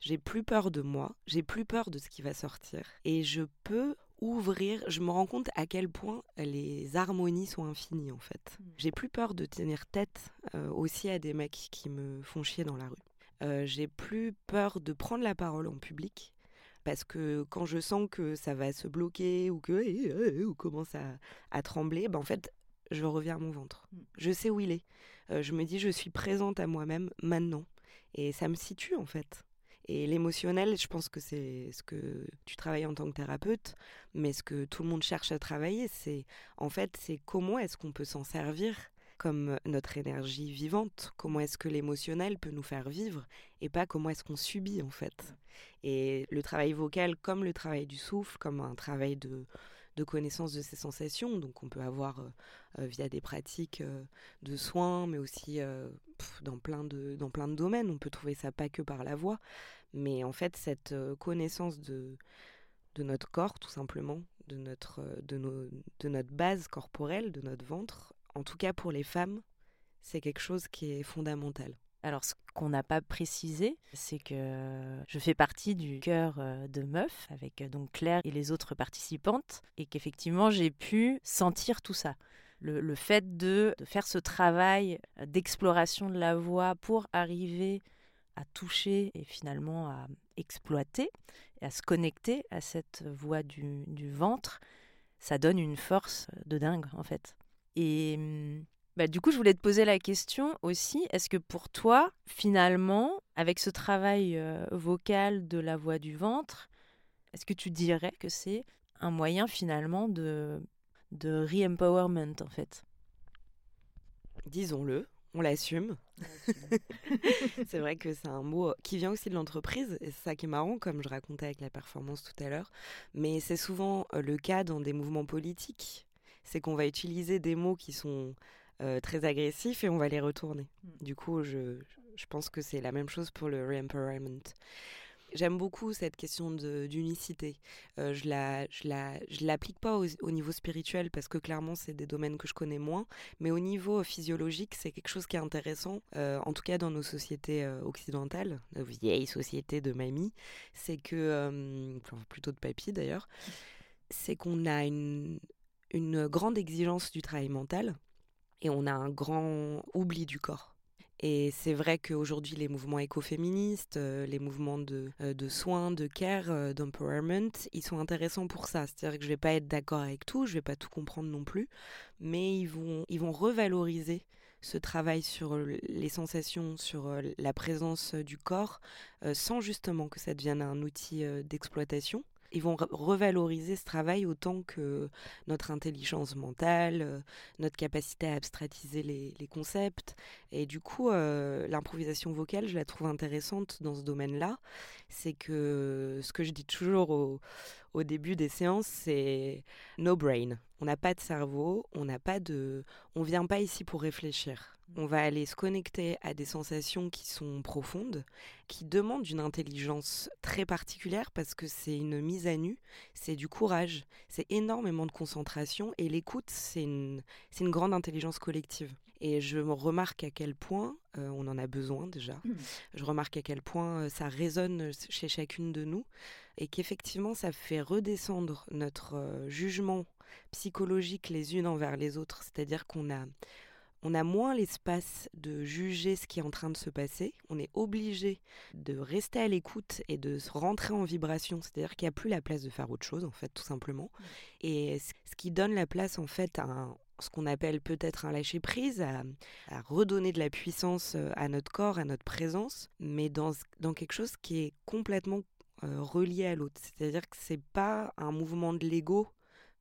J'ai plus peur de moi, j'ai plus peur de ce qui va sortir. Et je peux ouvrir, je me rends compte à quel point les harmonies sont infinies en fait. Hmm. J'ai plus peur de tenir tête euh, aussi à des mecs qui me font chier dans la rue. Euh, j'ai plus peur de prendre la parole en public parce que quand je sens que ça va se bloquer ou que eh, eh, eh, ou commence à, à trembler, ben en fait je reviens à mon ventre. Hmm. Je sais où il est. Euh, je me dis je suis présente à moi-même maintenant et ça me situe en fait. Et l'émotionnel, je pense que c'est ce que tu travailles en tant que thérapeute, mais ce que tout le monde cherche à travailler, c'est en fait, c'est comment est-ce qu'on peut s'en servir comme notre énergie vivante, comment est-ce que l'émotionnel peut nous faire vivre et pas comment est-ce qu'on subit en fait? Et le travail vocal comme le travail du souffle, comme un travail de, de connaissance de ses sensations. Donc on peut avoir euh, euh, via des pratiques euh, de soins, mais aussi dans, plein de, dans plein de domaines. On peut trouver ça pas que par la voix, mais en fait cette connaissance de, de notre corps tout simplement, de notre, de, nos, de notre base corporelle, de notre ventre, en tout cas pour les femmes, c'est quelque chose qui est fondamental. Alors, ce qu'on n'a pas précisé, c'est que je fais partie du cœur euh, de meuf avec euh, donc Claire et les autres participantes, et qu'effectivement, j'ai pu sentir tout ça. Le, fait de, faire ce travail d'exploration de la voix pour arriver à toucher et finalement à exploiter et à se connecter à cette voix du, ventre, ça donne une force de dingue en fait. Et hum, bah, du coup, je voulais te poser la question aussi, est-ce que pour toi, finalement, avec ce travail euh, vocal de la voix du ventre, est-ce que tu dirais que c'est un moyen finalement de, de re-empowerment en fait? Disons-le, on l'assume. c'est vrai que c'est un mot qui vient aussi de l'entreprise, et c'est ça qui est marrant, comme je racontais avec la performance tout à l'heure. Mais c'est souvent euh, le cas dans des mouvements politiques. C'est qu'on va utiliser des mots qui sont euh, très agressifs et on va les retourner. Mm. Du coup, je, je pense que c'est la même chose pour le re-empowerment. J'aime beaucoup cette question d'unicité. Euh, je la, je la, je l'applique pas au, niveau spirituel parce que clairement c'est des domaines que je connais moins, mais au niveau physiologique c'est quelque chose qui est intéressant, euh, en tout cas dans nos sociétés euh, occidentales, nos vieilles sociétés de mamie, c'est que, plutôt de papy d'ailleurs, c'est qu'on a une, une grande exigence du travail mental et on a un grand oubli du corps. Et c'est vrai qu'aujourd'hui, les mouvements écoféministes, euh, les mouvements de, euh, de soins, de care, euh, d'empowerment, ils sont intéressants pour ça. C'est-à-dire que je ne vais pas être d'accord avec tout, je ne vais pas tout comprendre non plus, mais ils vont, ils vont revaloriser ce travail sur les sensations, sur la présence du corps, sans justement que ça devienne un outil d'exploitation ils vont revaloriser ce travail autant que notre intelligence mentale, euh, notre capacité à abstratiser les, concepts. Et du coup, euh, l'improvisation vocale, je la trouve intéressante dans ce domaine-là. C'est que ce que je dis toujours au, au début des séances, c'est no brain. On n'a pas de cerveau, on n'a pas de, on vient pas ici pour réfléchir. On va aller se connecter à des sensations qui sont profondes, qui demandent une intelligence très particulière parce que c'est une mise à nu, c'est du courage, c'est énormément de concentration et l'écoute, c'est une, une grande intelligence collective. Et je remarque à quel point euh, on en a besoin déjà. Mmh. Je remarque à quel point euh, ça résonne chez chacune de nous et qu'effectivement ça fait redescendre notre euh, jugement psychologique les unes envers les autres. C'est-à-dire qu'on a on a moins l'espace de juger ce qui est en train de se passer. On est obligé de rester à l'écoute et de se rentrer en vibration. C'est-à-dire qu'il n'y a plus la place de faire autre chose, en fait, tout simplement. Et ce qui donne la place, en fait, à ce qu'on appelle peut-être un lâcher prise, à, redonner de la puissance euh, à notre corps, à notre présence, mais dans, dans quelque chose qui est complètement euh, relié à l'autre. C'est-à-dire que c'est pas un mouvement de l'ego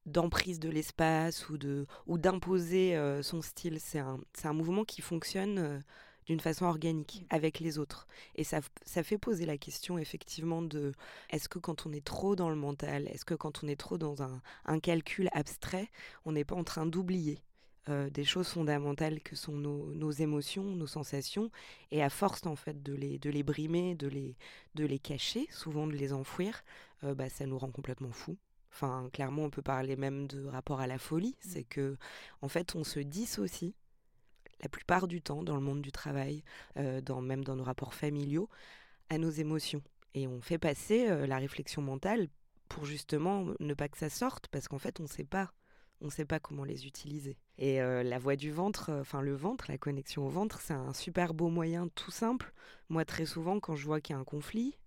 d'emprise de l'espace ou de ou d'imposer euh, son style. C'est un, un, mouvement qui fonctionne d'une façon organique avec les autres. Et ça, ça fait poser la question effectivement de est-ce que quand on est trop dans le mental, est-ce que quand on est trop dans un, un calcul abstrait, on n'est pas en train d'oublier euh, des choses fondamentales que sont nos, nos, émotions, nos sensations, et à force en fait de les, de les brimer, de les, de les cacher, souvent de les enfouir, bah, ça nous rend complètement fous. Enfin, clairement, on peut parler même de rapport à la folie. Mmh. C'est que, en fait, on se dissocie la plupart du temps dans le monde du travail, euh, dans, même dans nos rapports familiaux, à nos émotions. Et on fait passer euh, la réflexion mentale pour justement ne pas que ça sorte, parce qu'en fait, on ne sait pas. On ne sait pas comment les utiliser. Et euh, la voix du ventre, enfin le ventre, la connexion au ventre, c'est un super beau moyen tout simple. Moi, très souvent, quand je vois qu'il y a un conflit,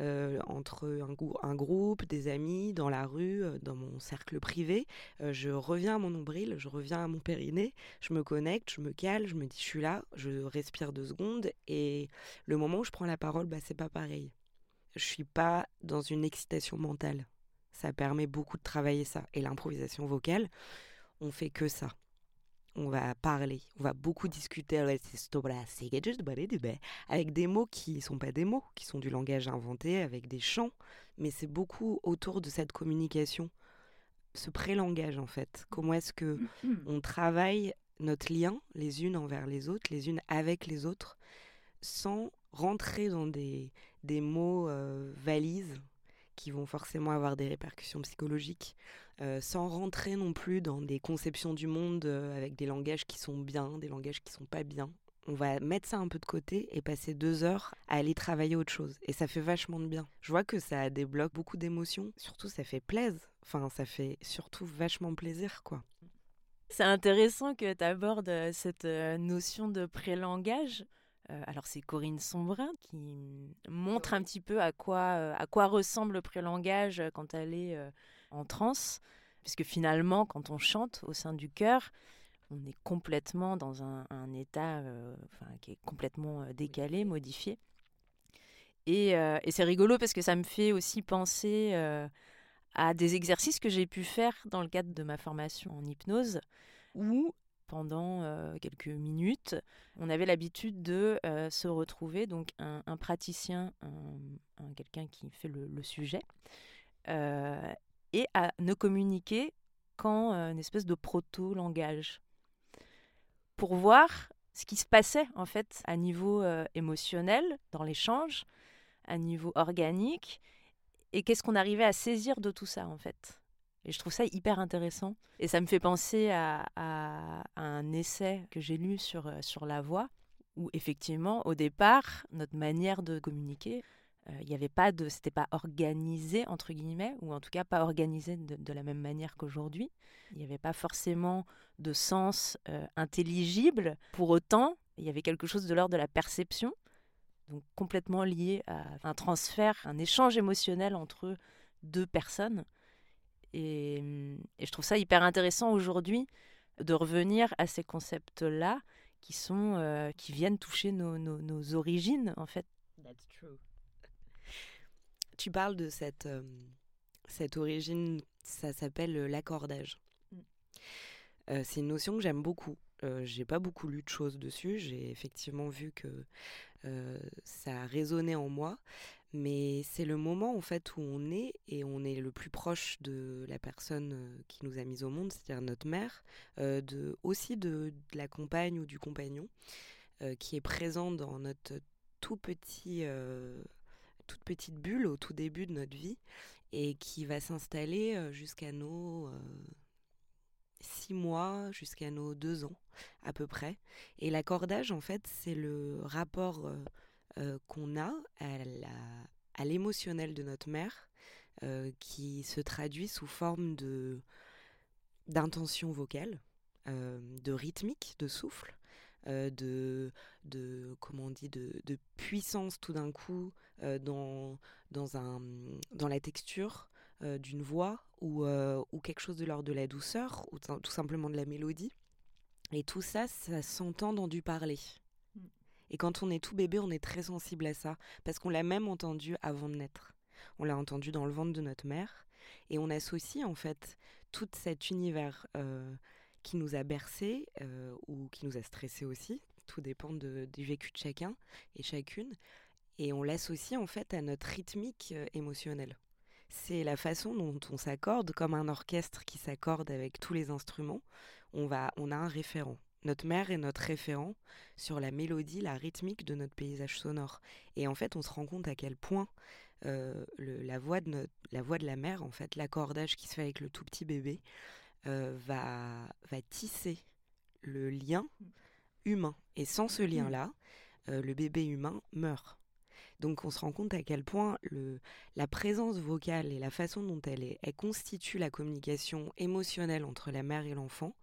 euh, entre un, groupe, des amis, dans la rue, euh, dans mon cercle privé. Euh, je reviens à mon nombril, je reviens à mon périnée, je me connecte, je me cale, je me dis je suis là, je respire deux secondes et le moment où je prends la parole, bah, c'est pas pareil. Je suis pas dans une excitation mentale. Ça permet beaucoup de travailler ça. Et l'improvisation vocale, on fait que ça on va parler, on va beaucoup discuter avec des mots qui ne sont pas des mots, qui sont du langage inventé, avec des chants, mais c'est beaucoup autour de cette communication, ce pré-langage en fait. Comment est-ce que on travaille notre lien les unes envers les autres, les unes avec les autres, sans rentrer dans des, des mots euh, valises qui vont forcément avoir des répercussions psychologiques, euh, sans rentrer non plus dans des conceptions du monde euh, avec des langages qui sont bien, des langages qui sont pas bien. On va mettre ça un peu de côté et passer deux heures à aller travailler autre chose. Et ça fait vachement de bien. Je vois que ça débloque beaucoup d'émotions. Surtout, ça fait plaisir. Enfin, ça fait surtout vachement plaisir, quoi. C'est intéressant que tu abordes euh, cette notion de pré-langage. Alors c'est Corinne Sombrin qui montre un petit peu à quoi, à quoi ressemble le pré-langage quand elle est en transe, puisque finalement, quand on chante au sein du chœur, on est complètement dans un, état euh, qui est complètement euh, décalé, modifié. Euh, et, c'est rigolo parce que ça me fait aussi penser à des exercices que j'ai pu faire dans le cadre de ma formation en hypnose, où pendant quelques minutes, on avait l'habitude de se retrouver, donc un, praticien, quelqu'un qui fait le, le sujet, et à ne communiquer qu'en euh, une espèce de proto-langage pour voir ce qui se passait en fait à niveau euh, émotionnel dans l'échange à niveau organique et qu'est-ce qu'on arrivait à saisir de tout ça en fait. Et je trouve ça hyper intéressant. Et ça me fait penser à, un essai que j'ai lu sur, euh, sur la voix, où effectivement, au départ, notre manière de communiquer, euh, il n'y avait pas de, c'était pas organisé entre guillemets, ou en tout cas pas organisé de, la même manière qu'aujourd'hui. Il n'y avait pas forcément de sens euh, intelligible. Pour autant, il y avait quelque chose de l'ordre de la perception, donc complètement lié à un transfert, un échange émotionnel entre deux personnes. Et, et je trouve ça hyper intéressant aujourd'hui de revenir à ces concepts-là qui sont euh, qui viennent toucher nos, nos, nos, origines en fait. That's true. Tu parles de cette, euh, cette origine, ça s'appelle euh, l'accordage. Mm. c'est une notion que j'aime beaucoup. j'ai pas beaucoup lu de choses dessus. J'ai effectivement vu que ça a résonné en moi, mais c'est le moment en fait où on est et on est le plus proche de la personne qui nous a mis au monde, c'est-à-dire notre mère, de, aussi de, la compagne ou du compagnon, qui est présent dans notre tout petit, toute petite bulle au tout début de notre vie et qui va s'installer jusqu'à nos six mois, jusqu'à nos deux ans à peu près. Et l'accordage, en fait, c'est le rapport euh, qu'on a à l'émotionnel de notre mère euh, qui se traduit sous forme de d'intention vocale, euh, de rythmique, de souffle, de, de comment on dit de, de puissance tout d'un coup dans dans un dans la texture d'une voix ou, ou quelque chose de l'ordre de la douceur ou tout simplement de la mélodie. Et tout ça, ça s'entend dans du parler. Et quand on est tout bébé, on est très sensible à ça, parce qu'on l'a même entendu avant de naître. On l'a entendu dans le ventre de notre mère, et on associe en fait tout cet univers euh, qui nous a bercé euh, ou qui nous a stressé aussi, tout dépend du vécu de chacun et chacune, et on l'associe en fait à notre rythmique euh, émotionnelle. C'est la façon dont on s'accorde, comme un orchestre qui s'accorde avec tous les instruments. On, va, on a un référent. Notre mère est notre référent sur la mélodie, la rythmique de notre paysage sonore. Et en fait, on se rend compte à quel point euh, la, voix de la voix de la mère, en fait, l'accordage qui se fait avec le tout petit bébé, euh, va, va tisser le lien humain. Et sans ce lien-là, euh, le bébé humain meurt. Donc on se rend compte à quel point le, la présence vocale et la façon dont elle, est, elle constitue la communication émotionnelle entre la mère et l'enfant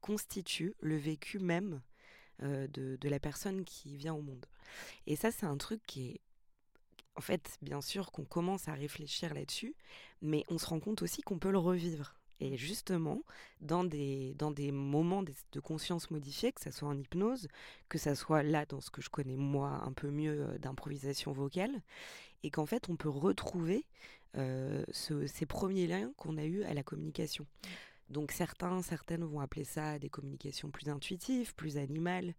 constitue le vécu même euh, de, la personne qui vient au monde. Et ça, c'est un truc qui est... En fait, bien sûr qu'on commence à réfléchir là-dessus, mais on se rend compte aussi qu'on peut le revivre. Et justement, dans des, dans des moments de conscience modifiée, que ce soit en hypnose, que ce soit là dans ce que je connais moi un peu mieux euh, d'improvisation vocale, et qu'en fait on peut retrouver euh, ces premiers liens qu'on a eus à la communication. Donc certains, certaines vont appeler ça des communications plus intuitives, plus animales.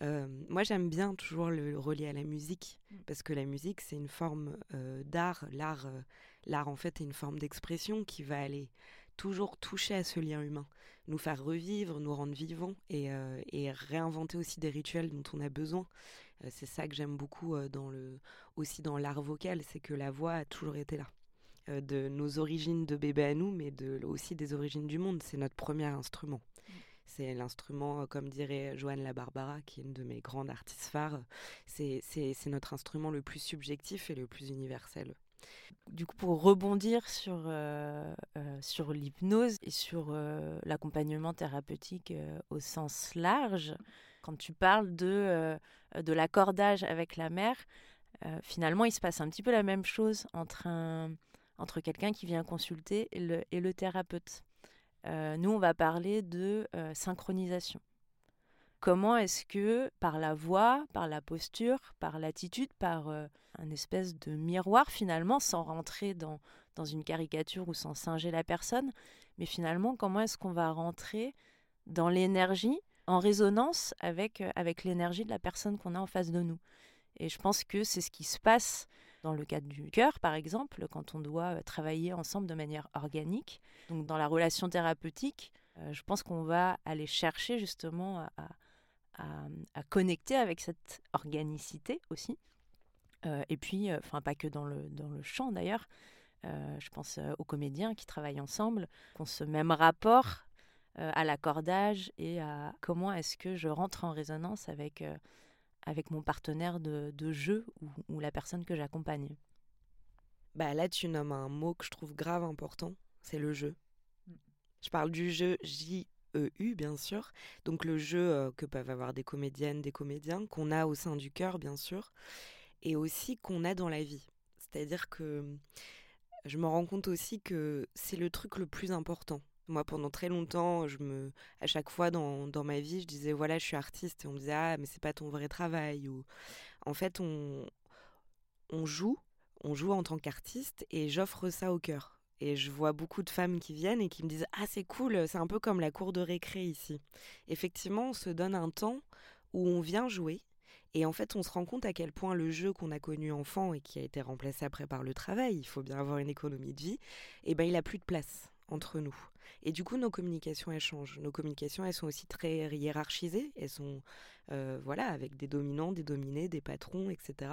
Euh, moi j'aime bien toujours le relier à la musique, mm. parce que la musique c'est une forme euh, d'art. L'art, euh, l'art en fait est une forme d'expression qui va aller toujours toucher à ce lien humain, nous faire revivre, nous rendre vivants et, et réinventer aussi des rituels dont on a besoin. c'est ça que j'aime beaucoup dans le, aussi dans l'art vocal, c'est que la voix a toujours été là. Euh, de nos origines de bébé à nous, mais de, aussi des origines du monde. C'est notre premier instrument. Mm. C'est l'instrument, euh, comme dirait Joanne La Barbara, qui est une de mes grandes artistes phares. C'est notre instrument le plus subjectif et le plus universel. Du coup, pour rebondir sur, euh, sur l'hypnose et sur l'accompagnement thérapeutique au sens large, quand tu parles de, de l'accordage avec la mère, finalement, il se passe un petit peu la même chose entre un, entre quelqu'un qui vient consulter et le, thérapeute. Euh, nous, on va parler de euh, synchronisation. Comment est-ce que par la voix, par la posture, par l'attitude, par euh, un espèce de miroir finalement, sans rentrer dans, dans une caricature ou sans singer la personne, mais finalement, comment est-ce qu'on va rentrer dans l'énergie en résonance avec, avec l'énergie de la personne qu'on a en face de nous? Et je pense que c'est ce qui se passe dans le cadre du cœur, par exemple, quand on doit travailler ensemble de manière organique. Donc dans la relation thérapeutique, je pense qu'on va aller chercher justement à, connecter avec cette organicité aussi. et puis, enfin pas que dans le, dans le chant d'ailleurs, je pense aux comédiens qui travaillent ensemble, qui ont ce même rapport à l'accordage et à comment est-ce que je rentre en résonance avec, avec mon partenaire de, de jeu ou, ou, la personne que j'accompagne. Bah là, tu nommes un mot que je trouve grave important, c'est le jeu. Mm. Je parle du jeu J-E-U, bien sûr. Donc le jeu que peuvent avoir des comédiennes, des comédiens, qu'on a au sein du cœur, bien sûr, et aussi qu'on a dans la vie. C'est-à-dire que je me rends compte aussi que c'est le truc le plus important. Moi, pendant très longtemps, je me, à chaque fois dans, dans, ma vie, je disais voilà, je suis artiste, et on me disait ah, mais c'est pas ton vrai travail. Ou en fait, on, on joue, on joue en tant qu'artiste, et j'offre ça au cœur. Et je vois beaucoup de femmes qui viennent et qui me disent ah c'est cool, c'est un peu comme la cour de récré ici. Effectivement, on se donne un temps où on vient jouer et en fait, on se rend compte à quel point le jeu qu'on a connu enfant et qui a été remplacé après par le travail, il faut bien avoir une économie de vie, eh ben, il a plus de place entre nous. Et du coup, nos communications, elles changent. Nos communications, elles sont aussi très hiérarchisées. Elles sont, euh, voilà, avec des dominants, des dominés, des patrons, etc.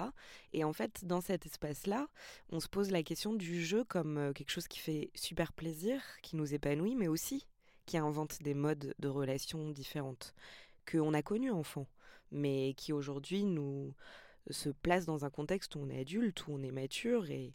Et en fait, dans cet espace-là, on se pose la question du jeu comme euh, quelque chose qui fait super plaisir, qui nous épanouit, mais aussi qui invente des modes de relations différentes qu'on a connus enfant mais qui aujourd'hui nous se place dans un contexte où on est adulte, où on est mature. Et,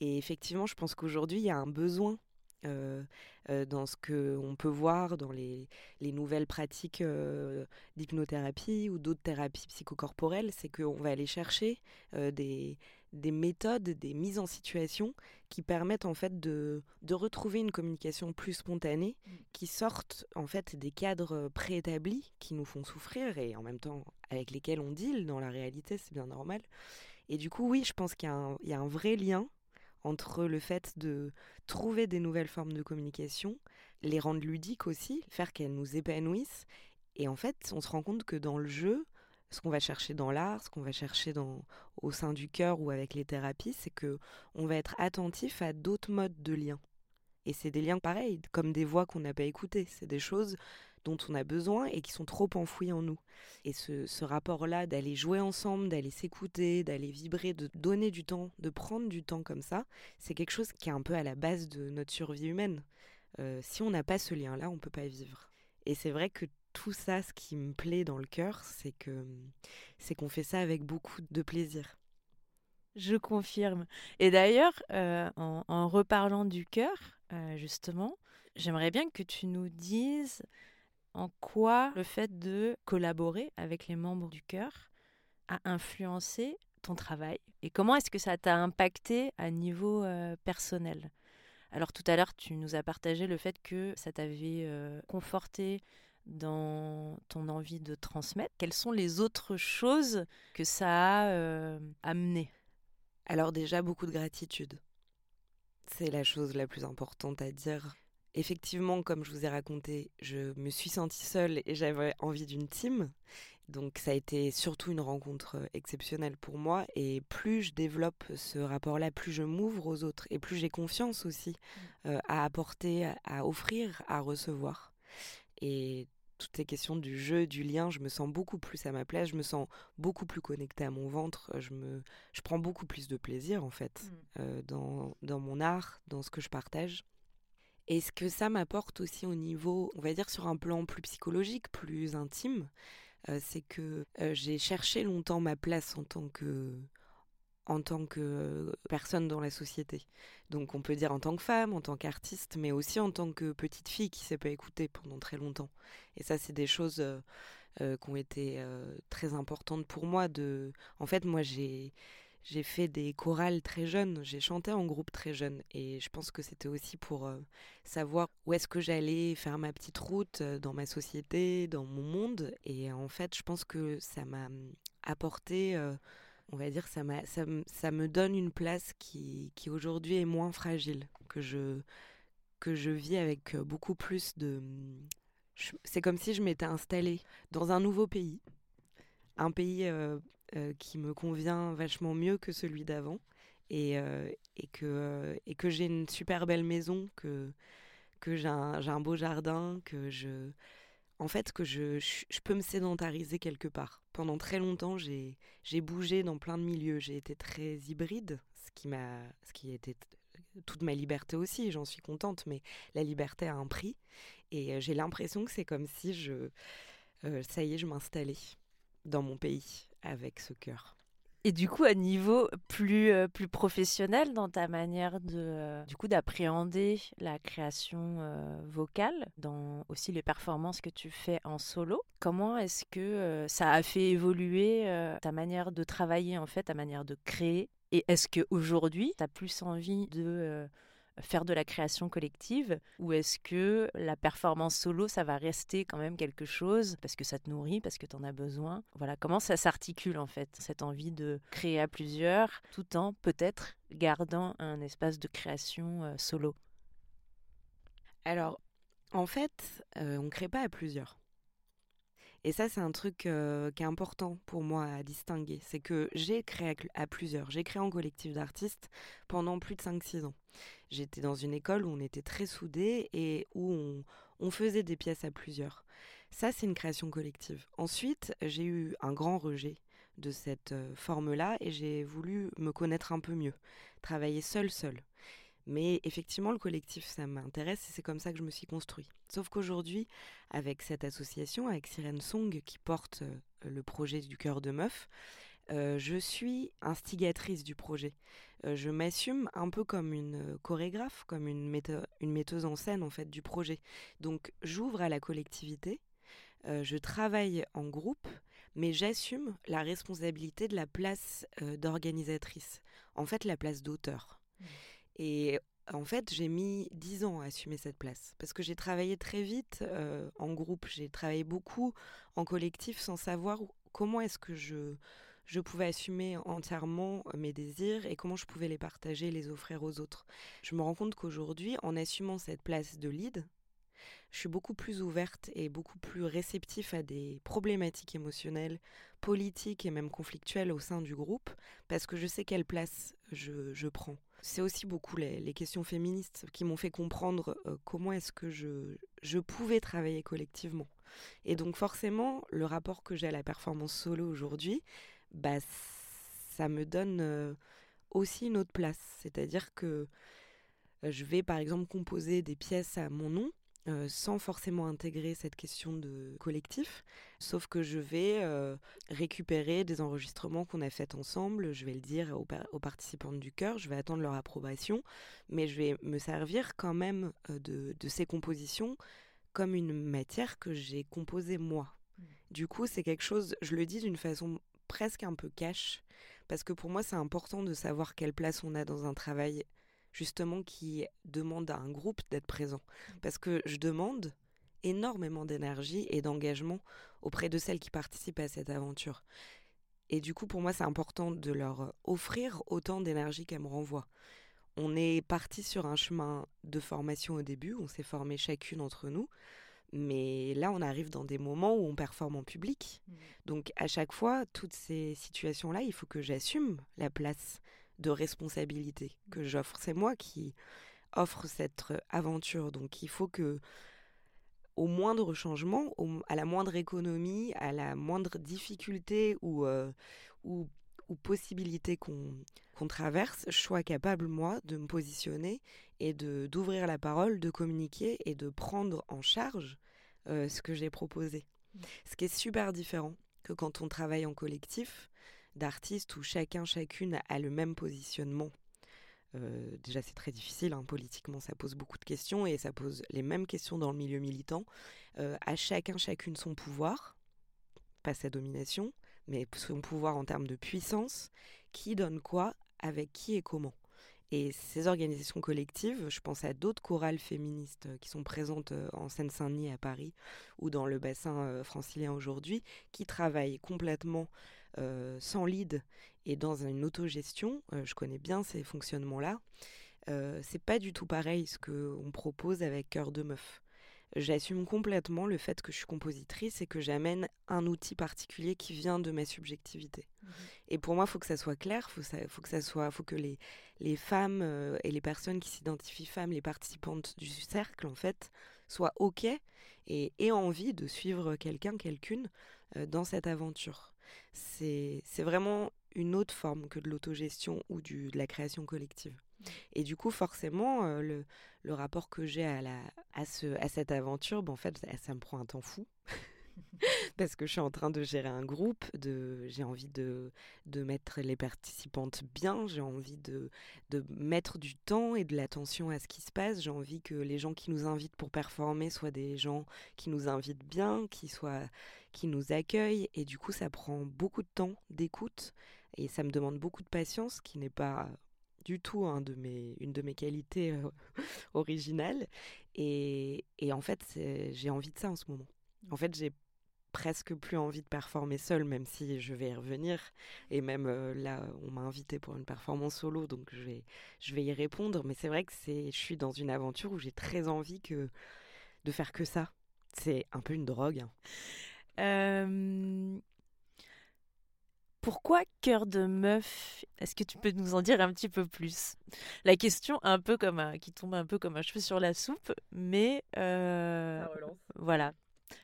et effectivement, je pense qu'aujourd'hui, il y a un besoin euh, euh, dans ce qu'on peut voir dans les, les nouvelles pratiques euh, d'hypnothérapie ou d'autres thérapies psychocorporelles, c'est qu'on va aller chercher des, des méthodes, des mises en situation qui permettent en fait de, de retrouver une communication plus spontanée, mm. qui sortent en fait des cadres préétablis qui nous font souffrir et en même temps avec lesquels on deal dans la réalité, c'est bien normal. Et du coup, oui, je pense qu'il y, y, a un vrai lien entre le fait de trouver des nouvelles formes de communication, les rendre ludiques aussi, faire qu'elles nous épanouissent. Et en fait, on se rend compte que dans le jeu, ce qu'on va chercher dans l'art, ce qu'on va chercher au sein du cœur ou avec les thérapies, c'est que on va être attentif à d'autres modes de liens. Et c'est des liens pareils, comme des voix qu'on n'a pas écoutées. C'est des choses dont on a besoin et qui sont trop enfouies en nous. Et ce, ce rapport-là d'aller jouer ensemble, d'aller s'écouter, d'aller vibrer, de donner du temps, de prendre du temps comme ça, c'est quelque chose qui est un peu à la base de notre survie humaine. Euh, si on n'a pas ce lien-là, on ne peut pas vivre. Et c'est vrai que tout ça, ce qui me plaît dans le cœur, c'est que c'est qu'on fait ça avec beaucoup de plaisir. Je confirme. Et d'ailleurs, euh, en, reparlant du cœur, euh, justement, j'aimerais bien que tu nous dises en quoi le fait de collaborer avec les membres du cœur a influencé ton travail et comment est-ce que ça t'a impacté à niveau euh, personnel? Alors tout à l'heure, tu nous as partagé le fait que ça t'avait conforté dans ton envie de transmettre Quelles sont les autres choses que ça a euh, amené? Alors déjà, beaucoup de gratitude. C'est la chose la plus importante à dire. Effectivement, comme je vous ai raconté, je me suis sentie seule et j'avais envie d'une team. Donc ça a été surtout une rencontre exceptionnelle pour moi. Et plus je développe ce rapport-là, plus je m'ouvre aux autres et plus j'ai confiance aussi mmh. euh, à apporter, à offrir, à recevoir. Et toutes ces questions du jeu, du lien, je me sens beaucoup plus à ma place, je me sens beaucoup plus connectée à mon ventre, je, me, je prends beaucoup plus de plaisir en fait mm. euh, dans, dans mon art, dans ce que je partage. Et ce que ça m'apporte aussi au niveau, on va dire sur un plan plus psychologique, plus intime, euh, c'est que euh, j'ai cherché longtemps ma place en tant que en tant que personne dans la société. Donc on peut dire en tant que femme, en tant qu'artiste, mais aussi en tant que petite fille qui s'est pas écoutée pendant très longtemps. Et ça, c'est des choses euh, euh, qui ont été euh, très importantes pour moi. De... En fait, moi, j'ai... J'ai fait des chorales très jeunes, j'ai chanté en groupe très jeune et je pense que c'était aussi pour savoir où est-ce que j'allais faire ma petite route dans ma société, dans mon monde. Et en fait, je pense que ça m'a apporté on va dire, ça, ça, ça, me donne une place qui, qui aujourd'hui est moins fragile, que je, que je vis avec euh, beaucoup plus de... C'est comme si je m'étais installée dans un nouveau pays, un pays euh, euh, qui me convient vachement mieux que celui d'avant, et, que, et que j'ai une super belle maison, que, j'ai un, beau jardin, que je en fait que je, peux me sédentariser quelque part. Pendant très longtemps, j'ai bougé dans plein de milieux. J'ai été très hybride, ce qui ce qui était toute ma liberté aussi. J'en suis contente, mais la liberté a un prix. Et j'ai l'impression que c'est comme si je, ça y est, je m'installais dans mon pays avec ce cœur. Et du coup, à niveau plus, euh, plus professionnel dans ta manière de, euh, du coup, d'appréhender la création euh, vocale, dans aussi les performances que tu fais en solo, comment est-ce que ça a fait évoluer ta manière de travailler, en fait, ta manière de créer? Et est-ce qu'aujourd'hui, tu as plus envie de faire de la création collective ou est-ce que la performance solo, ça va rester quand même quelque chose parce que ça te nourrit, parce que tu en as besoin? Voilà, comment ça s'articule en fait, cette envie de créer à plusieurs tout en peut-être gardant un espace de création euh, solo? Alors, en fait, euh, on ne crée pas à plusieurs. Et ça, c'est un truc qui est important pour moi à distinguer. C'est que j'ai créé à, plusieurs. J'ai créé en collectif d'artistes pendant plus de 5-6 ans. J'étais dans une école où on était très soudés et où on, on faisait des pièces à plusieurs. Ça, c'est une création collective. Ensuite, j'ai eu un grand rejet de cette forme-là et j'ai voulu me connaître un peu mieux, travailler seul, seul. Mais effectivement, le collectif, ça m'intéresse et c'est comme ça que je me suis construit. Sauf qu'aujourd'hui, avec cette association, avec Sirène Song qui porte euh, le projet du cœur de meuf, euh, je suis instigatrice du projet. Euh, je m'assume un peu comme une chorégraphe, comme une, metteuse en scène en fait du projet. Donc j'ouvre à la collectivité, je travaille en groupe, mais j'assume la responsabilité de la place d'organisatrice, en fait la place d'auteur. Mmh. Et en fait, j'ai mis dix ans à assumer cette place parce que j'ai travaillé très vite euh, en groupe, j'ai travaillé beaucoup en collectif sans savoir comment est-ce que je, je pouvais assumer entièrement mes désirs et comment je pouvais les partager, les offrir aux autres. Je me rends compte qu'aujourd'hui, en assumant cette place de lead, je suis beaucoup plus ouverte et beaucoup plus réceptif à des problématiques émotionnelles, politiques et même conflictuelles au sein du groupe, parce que je sais quelle place je, je prends. C'est aussi beaucoup les, questions féministes qui m'ont fait comprendre euh, comment est-ce que je, je pouvais travailler collectivement. Et donc forcément, le rapport que j'ai à la performance solo aujourd'hui, bah, ça me donne euh, aussi une autre place. C'est-à-dire que euh, je vais par exemple composer des pièces à mon nom, euh, sans forcément intégrer cette question de collectif, sauf que je vais euh, récupérer des enregistrements qu'on a faits ensemble, je vais le dire aux, aux, participants du chœur, je vais attendre leur approbation, mais je vais me servir quand même euh, de, de, ces compositions comme une matière que j'ai composée moi. Mmh. Du coup, c'est quelque chose, je le dis d'une façon presque un peu cash, parce que pour moi, c'est important de savoir quelle place on a dans un travail justement qui demande à un groupe d'être présent. Parce que je demande énormément d'énergie et d'engagement auprès de celles qui participent à cette aventure. Et du coup, pour moi, c'est important de leur offrir autant d'énergie qu'elles me renvoient. On est parti sur un chemin de formation au début, on s'est formé chacune entre nous, mais là, on arrive dans des moments où on performe en public. Mmh. Donc, à chaque fois, toutes ces situations-là, il faut que j'assume la place de responsabilité que j'offre. C'est moi qui offre cette euh, aventure. Donc il faut que au moindre changement, à la moindre économie, à la moindre difficulté ou, euh, ou, possibilité qu'on traverse, je sois capable, moi, de me positionner et d'ouvrir la parole, de communiquer et de prendre en charge euh, ce que j'ai proposé. Mmh. Ce qui est super différent que quand on travaille en collectif, d'artistes où chacun, chacune a le même positionnement. Euh, déjà, c'est très difficile, hein, politiquement, ça pose beaucoup de questions et ça pose les mêmes questions dans le milieu militant. Euh, à chacun, chacune son pouvoir, pas sa domination, mais son pouvoir en termes de puissance, qui donne quoi, avec qui et comment? Et ces organisations collectives, je pense à d'autres chorales féministes qui sont présentes euh, en Seine-Saint-Denis à Paris ou dans le bassin francilien aujourd'hui, qui travaillent complètement euh, sans lead et dans une autogestion, euh, je connais bien ces fonctionnements-là. Euh, c'est pas du tout pareil ce qu'on propose avec Cœur de Meuf. J'assume complètement le fait que je suis compositrice et que j'amène un outil particulier qui vient de ma subjectivité. Mmh et pour moi, il faut que ça soit clair, faut, faut que ça soit, faut que les, les femmes et les personnes qui s'identifient femmes, les participantes du cercle, en fait, soient OK et aient envie de suivre quelqu'un, quelqu'une dans cette aventure. C'est vraiment une autre forme que de l'autogestion ou du, de la création collective. Mmh. Et du coup, forcément, le, le, rapport que j'ai à, la, à, ce, à cette aventure, ben, en fait, ça me prend un temps fou. parce que je suis en train de gérer un groupe, de, j'ai envie de, de mettre les participantes bien, j'ai envie de, de mettre du temps et de l'attention à ce qui se passe, j'ai envie que les gens qui nous invitent pour performer soient des gens qui nous invitent bien, qui, soient, qui nous accueillent, et du coup ça prend beaucoup de temps d'écoute, et ça me demande beaucoup de patience, qui n'est pas du tout un de mes, une de mes qualités euh, originales. Et, et en fait, j'ai envie de ça en ce moment. En fait, j'ai presque plus envie de performer seule, même si je vais y revenir. Et même euh, là, on m'a invité pour une performance solo, donc je vais, je vais y répondre. Mais c'est vrai que c'est, je suis dans une aventure où j'ai très envie que, de faire que ça. C'est un peu une drogue. Hein. Pourquoi cœur de meuf Est-ce que tu peux nous en dire un petit peu plus? La question un peu comme qui tombe un peu comme un cheveu sur la soupe, mais euh, voilà,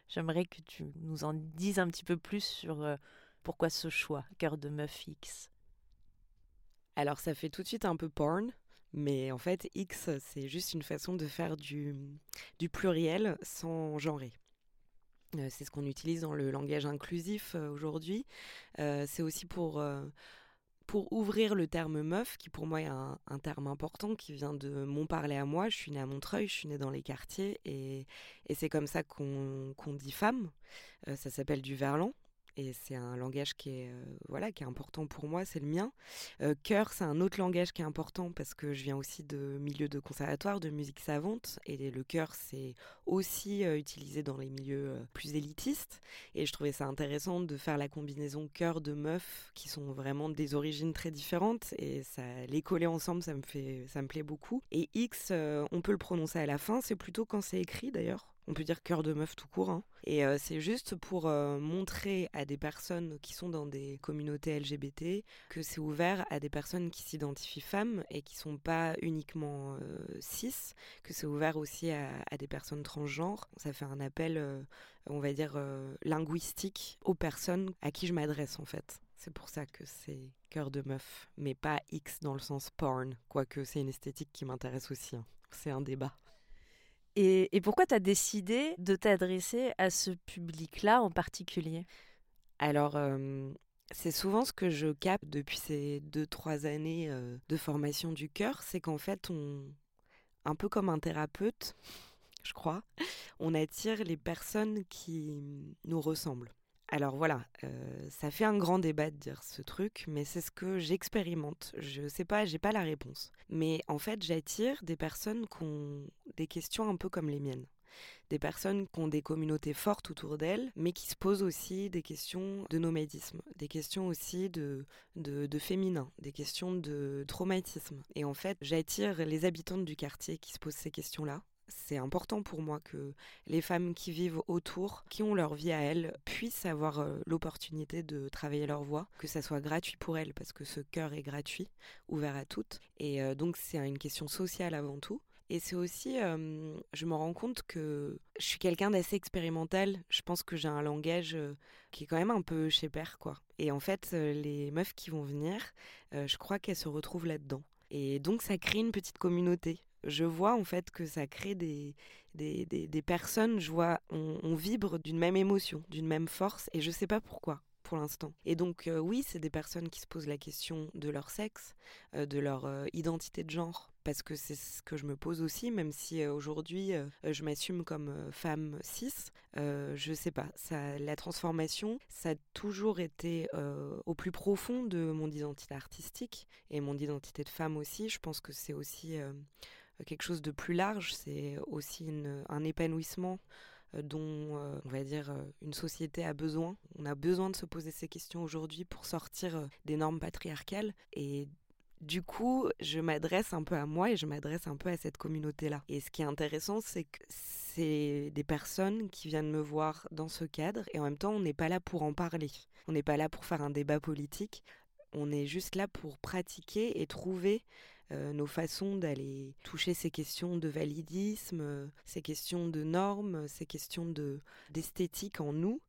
J'aimerais que tu nous en dises un petit peu plus sur euh, pourquoi ce choix, cœur de meuf X? Alors ça fait tout de suite un peu porn, mais en fait X c'est juste une façon de faire du, du pluriel sans genrer. Euh, c'est ce qu'on utilise dans le langage inclusif euh, aujourd'hui. c'est aussi pour pour ouvrir le terme meuf, qui pour moi est un, terme important, qui vient de mon parler à moi. Je suis née à Montreuil, je suis née dans les quartiers, et, c'est comme ça qu'on dit femme. Euh, ça s'appelle du verlan et c'est un langage qui est euh, voilà qui est important pour moi, c'est le mien. Euh, cœur, c'est un autre langage qui est important parce que je viens aussi de milieux de conservatoire, de musique savante et le chœur c'est aussi euh, utilisé dans les milieux plus élitistes et je trouvais ça intéressant de faire la combinaison cœur de meufs qui sont vraiment des origines très différentes et ça les coller ensemble, ça me fait ça me plaît beaucoup. Et X, on peut le prononcer à la fin, c'est plutôt quand c'est écrit d'ailleurs on peut dire cœur de meuf tout court. Hein. Et euh, c'est juste pour euh, montrer à des personnes qui sont dans des communautés LGBT que c'est ouvert à des personnes qui s'identifient femmes et qui sont pas uniquement euh, cis, que c'est ouvert aussi à, des personnes transgenres. Ça fait un appel, on va dire, linguistique aux personnes à qui je m'adresse en fait. C'est pour ça que c'est cœur de meuf, mais pas X dans le sens porn, quoique c'est une esthétique qui m'intéresse aussi. Hein. C'est un débat. Et, pourquoi tu as décidé de t'adresser à ce public-là en particulier? Alors, c'est souvent ce que je capte depuis ces deux, trois années de formation du cœur, c'est qu'en fait, on, un peu comme un thérapeute, je crois, on attire les personnes qui nous ressemblent. Alors voilà, euh, ça fait un grand débat de dire ce truc, mais c'est ce que j'expérimente. Je sais pas, j'ai pas la réponse. Mais en fait, j'attire des personnes qui ont des questions un peu comme les miennes. Des personnes qui ont des communautés fortes autour d'elles, mais qui se posent aussi des questions de nomadisme, des questions aussi de, de, féminin, des questions de traumatisme. Et en fait, j'attire les habitantes du quartier qui se posent ces questions-là, c'est important pour moi que les femmes qui vivent autour, qui ont leur vie à elles, puissent avoir euh, l'opportunité de travailler leur voix, que ça soit gratuit pour elles, parce que ce cœur est gratuit, ouvert à toutes. Et euh, donc c'est une question sociale avant tout. Et c'est aussi, je me rends compte que je suis quelqu'un d'assez expérimental. Je pense que j'ai un langage qui est quand même un peu chez père, quoi. Et en fait, les meufs qui vont venir, je crois qu'elles se retrouvent là-dedans. Et donc ça crée une petite communauté je vois en fait que ça crée des, des, des, personnes, je vois, on, vibre d'une même émotion, d'une même force, et je sais pas pourquoi pour l'instant. Et donc oui, c'est des personnes qui se posent la question de leur sexe, de leur identité de genre, parce que c'est ce que je me pose aussi, même si aujourd'hui je m'assume comme femme cis. je sais pas, la transformation, ça a toujours été au plus profond de mon identité artistique et mon identité de femme aussi. Je pense que c'est aussi quelque chose de plus large, c'est aussi un épanouissement euh, dont, euh, on va dire, euh, une société a besoin. On a besoin de se poser ces questions aujourd'hui pour sortir des normes patriarcales. Et du coup, je m'adresse un peu à moi et je m'adresse un peu à cette communauté-là. Et ce qui est intéressant, c'est que c'est des personnes qui viennent me voir dans ce cadre et en même temps, on n'est pas là pour en parler. On n'est pas là pour faire un débat politique. On est juste là pour pratiquer et trouver nos façons d'aller toucher ces questions de validisme, ces questions de normes, ces questions de d'esthétique en nous,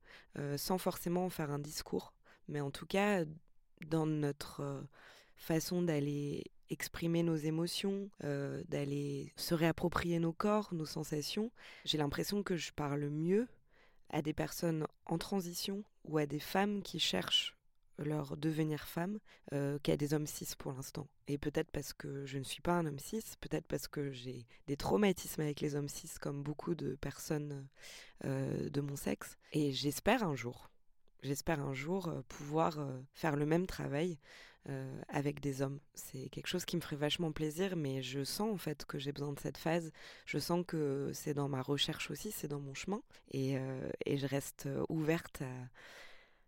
sans forcément en faire un discours, mais en tout cas dans notre façon d'aller exprimer nos émotions, d'aller se réapproprier nos corps, nos sensations. J'ai l'impression que je parle mieux à des personnes en transition ou à des femmes qui cherchent leur devenir femme euh, qu'à des hommes cis pour l'instant. Et peut-être parce que je ne suis pas un homme cis, peut-être parce que j'ai des traumatismes avec les hommes cis comme beaucoup de personnes euh, de mon sexe. Et j'espère un jour, j'espère un jour euh, pouvoir faire le même travail avec des hommes. C'est quelque chose qui me ferait vachement plaisir, mais je sens en fait que j'ai besoin de cette phase. Je sens que c'est dans ma recherche aussi, c'est dans mon chemin. Et, je reste ouverte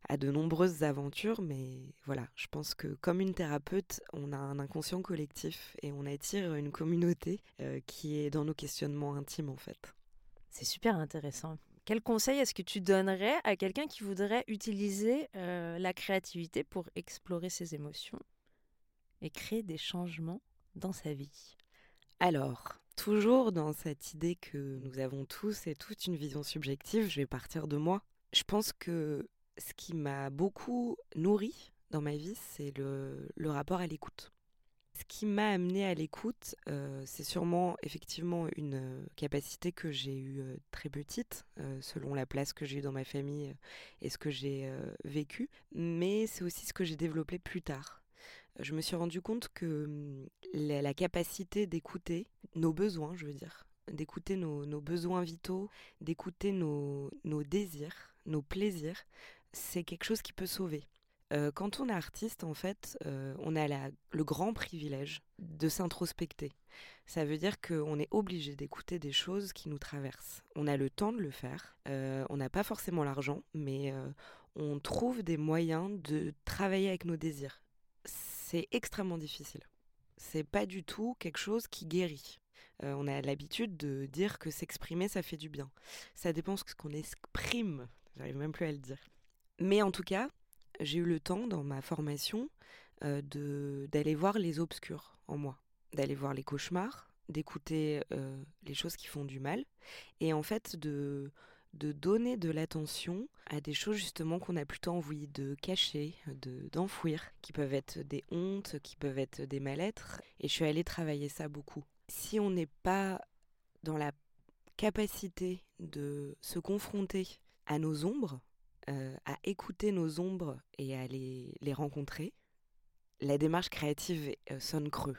à de nombreuses aventures, mais voilà, je pense que comme une thérapeute, on a un inconscient collectif et on attire une communauté euh, qui est dans nos questionnements intimes en fait. C'est super intéressant. Quel conseil est-ce que tu donnerais à quelqu'un qui voudrait utiliser la créativité pour explorer ses émotions et créer des changements dans sa vie? Alors, toujours dans cette idée que nous avons tous et toutes une vision subjective, je vais partir de moi. Je pense que ce qui m'a beaucoup nourri dans ma vie, c'est le, rapport à l'écoute. Ce qui m'a amené à l'écoute, euh, c'est sûrement effectivement une euh, capacité que j'ai eue euh, très petite, selon la place que j'ai eue dans ma famille et ce que j'ai vécu, mais c'est aussi ce que j'ai développé plus tard. Je me suis rendu compte que hum, la, capacité d'écouter nos besoins, je veux dire, d'écouter nos, besoins vitaux, d'écouter nos désirs, nos plaisirs, c'est quelque chose qui peut sauver. Quand on est artiste, en fait, on a le grand privilège de s'introspecter. Ça veut dire qu'on est obligé d'écouter des choses qui nous traversent. On a le temps de le faire, on n'a pas forcément l'argent, mais on trouve des moyens de travailler avec nos désirs. C'est extrêmement difficile. C'est pas du tout quelque chose qui guérit. on a l'habitude de dire que s'exprimer, ça fait du bien. Ça dépend de ce qu'on exprime. J'arrive même plus à le dire. Mais en tout cas, j'ai eu le temps dans ma formation euh, d'aller voir les obscurs en moi, d'aller voir les cauchemars, d'écouter euh, les choses qui font du mal, et en fait de, de donner de l'attention à des choses justement qu'on a plutôt envie de cacher, de d'enfouir, qui peuvent être des hontes, qui peuvent être des mal-être, et je suis allée travailler ça beaucoup. Si on n'est pas dans la capacité de se confronter à nos ombres, euh, à écouter nos ombres et à les, rencontrer, la démarche créative euh, sonne creux.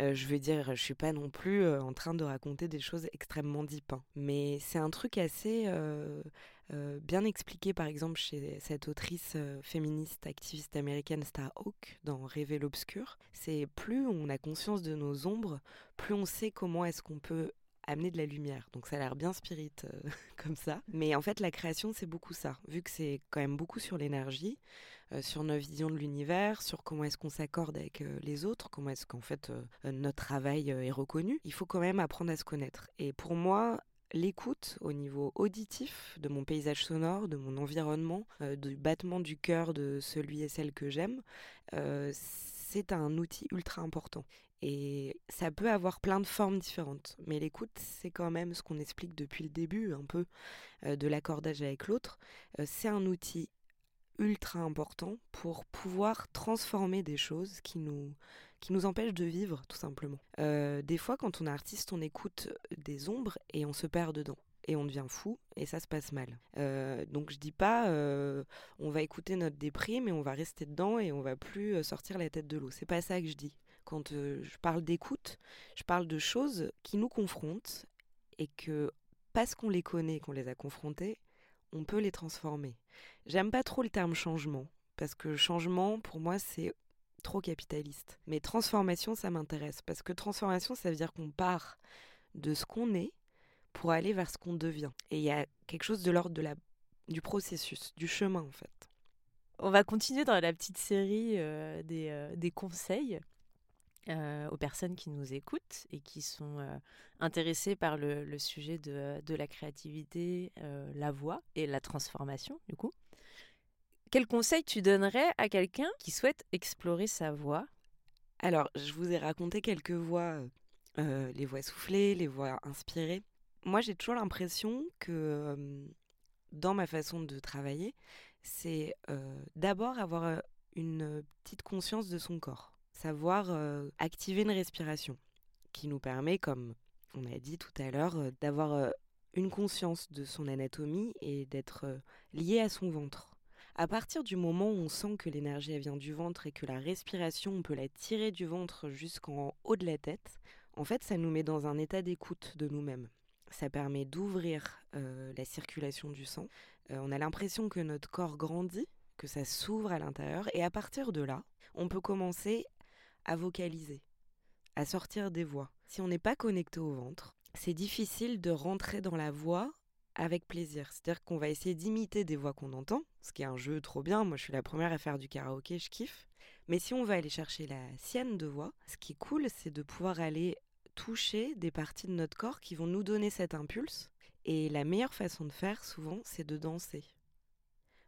Euh, je veux dire, je suis pas non plus en train de raconter des choses extrêmement deep, hein. mais c'est un truc assez bien expliqué, par exemple, chez cette autrice féministe activiste américaine Star Hawk dans Rêver l'obscur. C'est plus on a conscience de nos ombres, plus on sait comment est-ce qu'on peut amener de la lumière. Donc ça a l'air bien spirit euh, comme ça. Mais en fait, la création, c'est beaucoup ça. Vu que c'est quand même beaucoup sur l'énergie, euh, sur nos visions de l'univers, sur comment est-ce qu'on s'accorde avec euh, les autres, comment est-ce qu'en fait notre travail est reconnu, il faut quand même apprendre à se connaître. Et pour moi, l'écoute au niveau auditif de mon paysage sonore, de mon environnement, du battement du cœur de celui et celle que j'aime, c'est un outil ultra important. Et ça peut avoir plein de formes différentes. Mais l'écoute, c'est quand même ce qu'on explique depuis le début, un peu, euh, de l'accordage avec l'autre. Euh, c'est un outil ultra important pour pouvoir transformer des choses qui nous, qui nous empêchent de vivre, tout simplement. Euh, des fois, quand on est artiste, on écoute des ombres et on se perd dedans. Et on devient fou et ça se passe mal. donc je dis pas on va écouter notre déprime et on va rester dedans et on va plus sortir la tête de l'eau. C'est pas ça que je dis. Quand euh, je parle d'écoute, je parle de choses qui nous confrontent et que parce qu'on les connaît, qu'on les a confrontées, on peut les transformer. J'aime pas trop le terme changement parce que changement pour moi c'est trop capitaliste. Mais transformation ça m'intéresse parce que transformation ça veut dire qu'on part de ce qu'on est pour aller vers ce qu'on devient. Et il y a quelque chose de l'ordre de la du processus, du chemin en fait. On va continuer dans la petite série euh, des, euh, des, conseils. Euh, aux personnes qui nous écoutent et qui sont euh, intéressées par le, sujet de, la créativité, euh, la voix et la transformation, du coup. Quel conseil tu donnerais à quelqu'un qui souhaite explorer sa voix? Alors, je vous ai raconté quelques voix, les voix soufflées, les voix inspirées. Moi, j'ai toujours l'impression que dans ma façon de travailler, c'est d'abord avoir une petite conscience de son corps, savoir activer une respiration qui nous permet, comme on a dit tout à l'heure, d'avoir une conscience de son anatomie et d'être lié à son ventre. À partir du moment où on sent que l'énergie vient du ventre et que la respiration, on peut la tirer du ventre jusqu'en haut de la tête, en fait, ça nous met dans un état d'écoute de nous-mêmes. Ça permet d'ouvrir la circulation du sang. on a l'impression que notre corps grandit, que ça s'ouvre à l'intérieur, et à partir de là, on peut commencer à vocaliser, à sortir des voix. Si on n'est pas connecté au ventre, c'est difficile de rentrer dans la voix avec plaisir. C'est-à-dire qu'on va essayer d'imiter des voix qu'on entend, ce qui est un jeu trop bien. Moi, je suis la première à faire du karaoké, je kiffe. Mais si on va aller chercher la sienne de voix, ce qui est cool, c'est de pouvoir aller toucher des parties de notre corps qui vont nous donner cet impulse. Et la meilleure façon de faire, souvent, c'est de danser.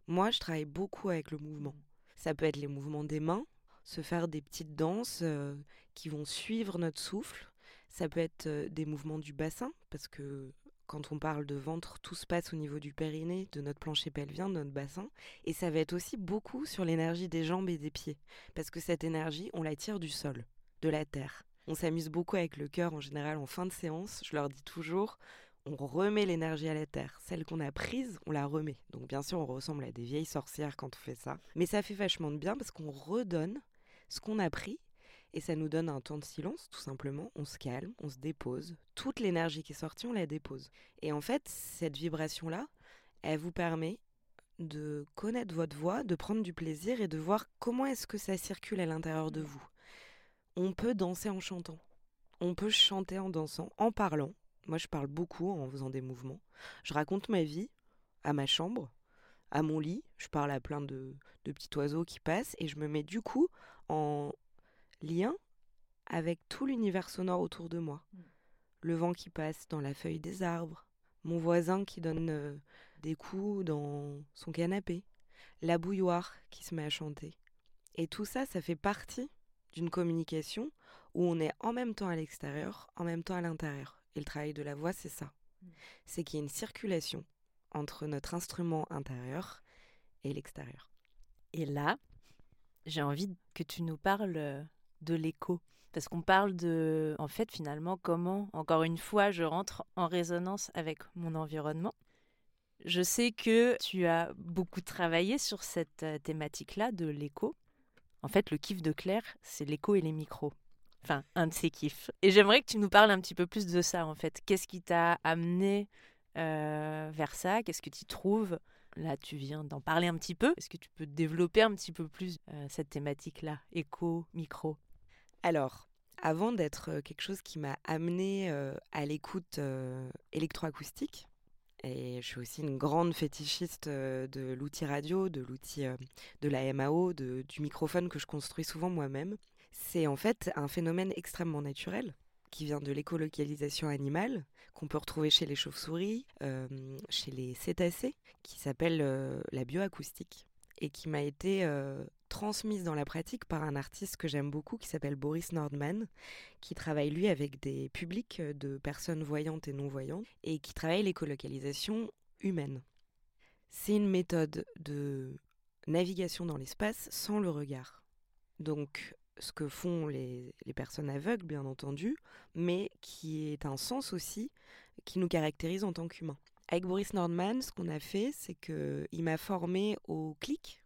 Moi, je travaille beaucoup avec le mouvement. Ça peut être les mouvements des mains, se faire des petites danses euh, qui vont suivre notre souffle. Ça peut être euh, des mouvements du bassin, parce que quand on parle de ventre, tout se passe au niveau du périnée, de notre plancher pelvien, de notre bassin. Et ça va être aussi beaucoup sur l'énergie des jambes et des pieds. Parce que cette énergie, on la tire du sol, de la terre. On s'amuse beaucoup avec le cœur en général en fin de séance. Je leur dis toujours, on remet l'énergie à la terre. Celle qu'on a prise, on la remet. Donc bien sûr, on ressemble à des vieilles sorcières quand on fait ça. Mais ça fait vachement de bien parce qu'on redonne ce qu'on a pris et ça nous donne un temps de silence, tout simplement. On se calme, on se dépose. Toute l'énergie qui est sortie, on la dépose. Et en fait, cette vibration-là, elle vous permet de connaître votre voix, de prendre du plaisir et de voir comment est-ce que ça circule à l'intérieur de vous. On peut danser en chantant. On peut chanter en dansant, en parlant. Moi, je parle beaucoup en faisant des mouvements. Je raconte ma vie à ma chambre, à mon lit. Je parle à plein de, de petits oiseaux qui passent et je me mets du coup en lien avec tout l'univers sonore autour de moi. Mm. Le vent qui passe dans la feuille des arbres, mon voisin qui donne euh, des coups dans son canapé, la bouilloire qui se met à chanter. Et tout ça, ça fait partie d'une communication où on est en même temps à l'extérieur, en même temps à l'intérieur. Et le travail de la voix, c'est ça. Mm. C'est qu'il y a une circulation entre notre instrument intérieur et l'extérieur. Et là, j'ai envie que tu nous parles euh, de l'écho. Parce qu'on parle de, en fait, finalement, comment, encore une fois, je rentre en résonance avec mon environnement. Je sais que tu as beaucoup travaillé sur cette euh, thématique-là de l'écho. En fait, le kiff de Claire, c'est l'écho et les micros. Enfin, un de ses kiffs. Et j'aimerais que tu nous parles un petit peu plus de ça, en fait. Qu'est-ce qui t'a amené euh, vers ça? Qu'est-ce que tu trouves? Là, tu viens d'en parler un petit peu. Est-ce que tu peux développer un petit peu plus euh, cette thématique-là Écho, micro? Alors, avant d'être quelque chose qui m'a amené à l'écoute électroacoustique, et je suis aussi une grande fétichiste de l'outil radio, de l'outil de la MAO, du microphone que je construis souvent moi-même. C'est en fait un phénomène extrêmement naturel qui vient de l'écolocalisation animale, qu'on peut retrouver chez les chauves-souris, chez les cétacés, qui s'appelle la bioacoustique et qui m'a été transmise dans la pratique par un artiste que j'aime beaucoup qui s'appelle Boris Nordman, qui travaille lui avec des publics de personnes voyantes et non-voyantes et qui travaille l'écolocalisation humaine. C'est une méthode de navigation dans l'espace sans le regard. Donc, ce que font les, personnes aveugles, bien entendu, mais qui est un sens aussi qui nous caractérise en tant qu'humains. Avec Boris Nordman, ce qu'on a fait, c'est qu'il m'a formé au clic,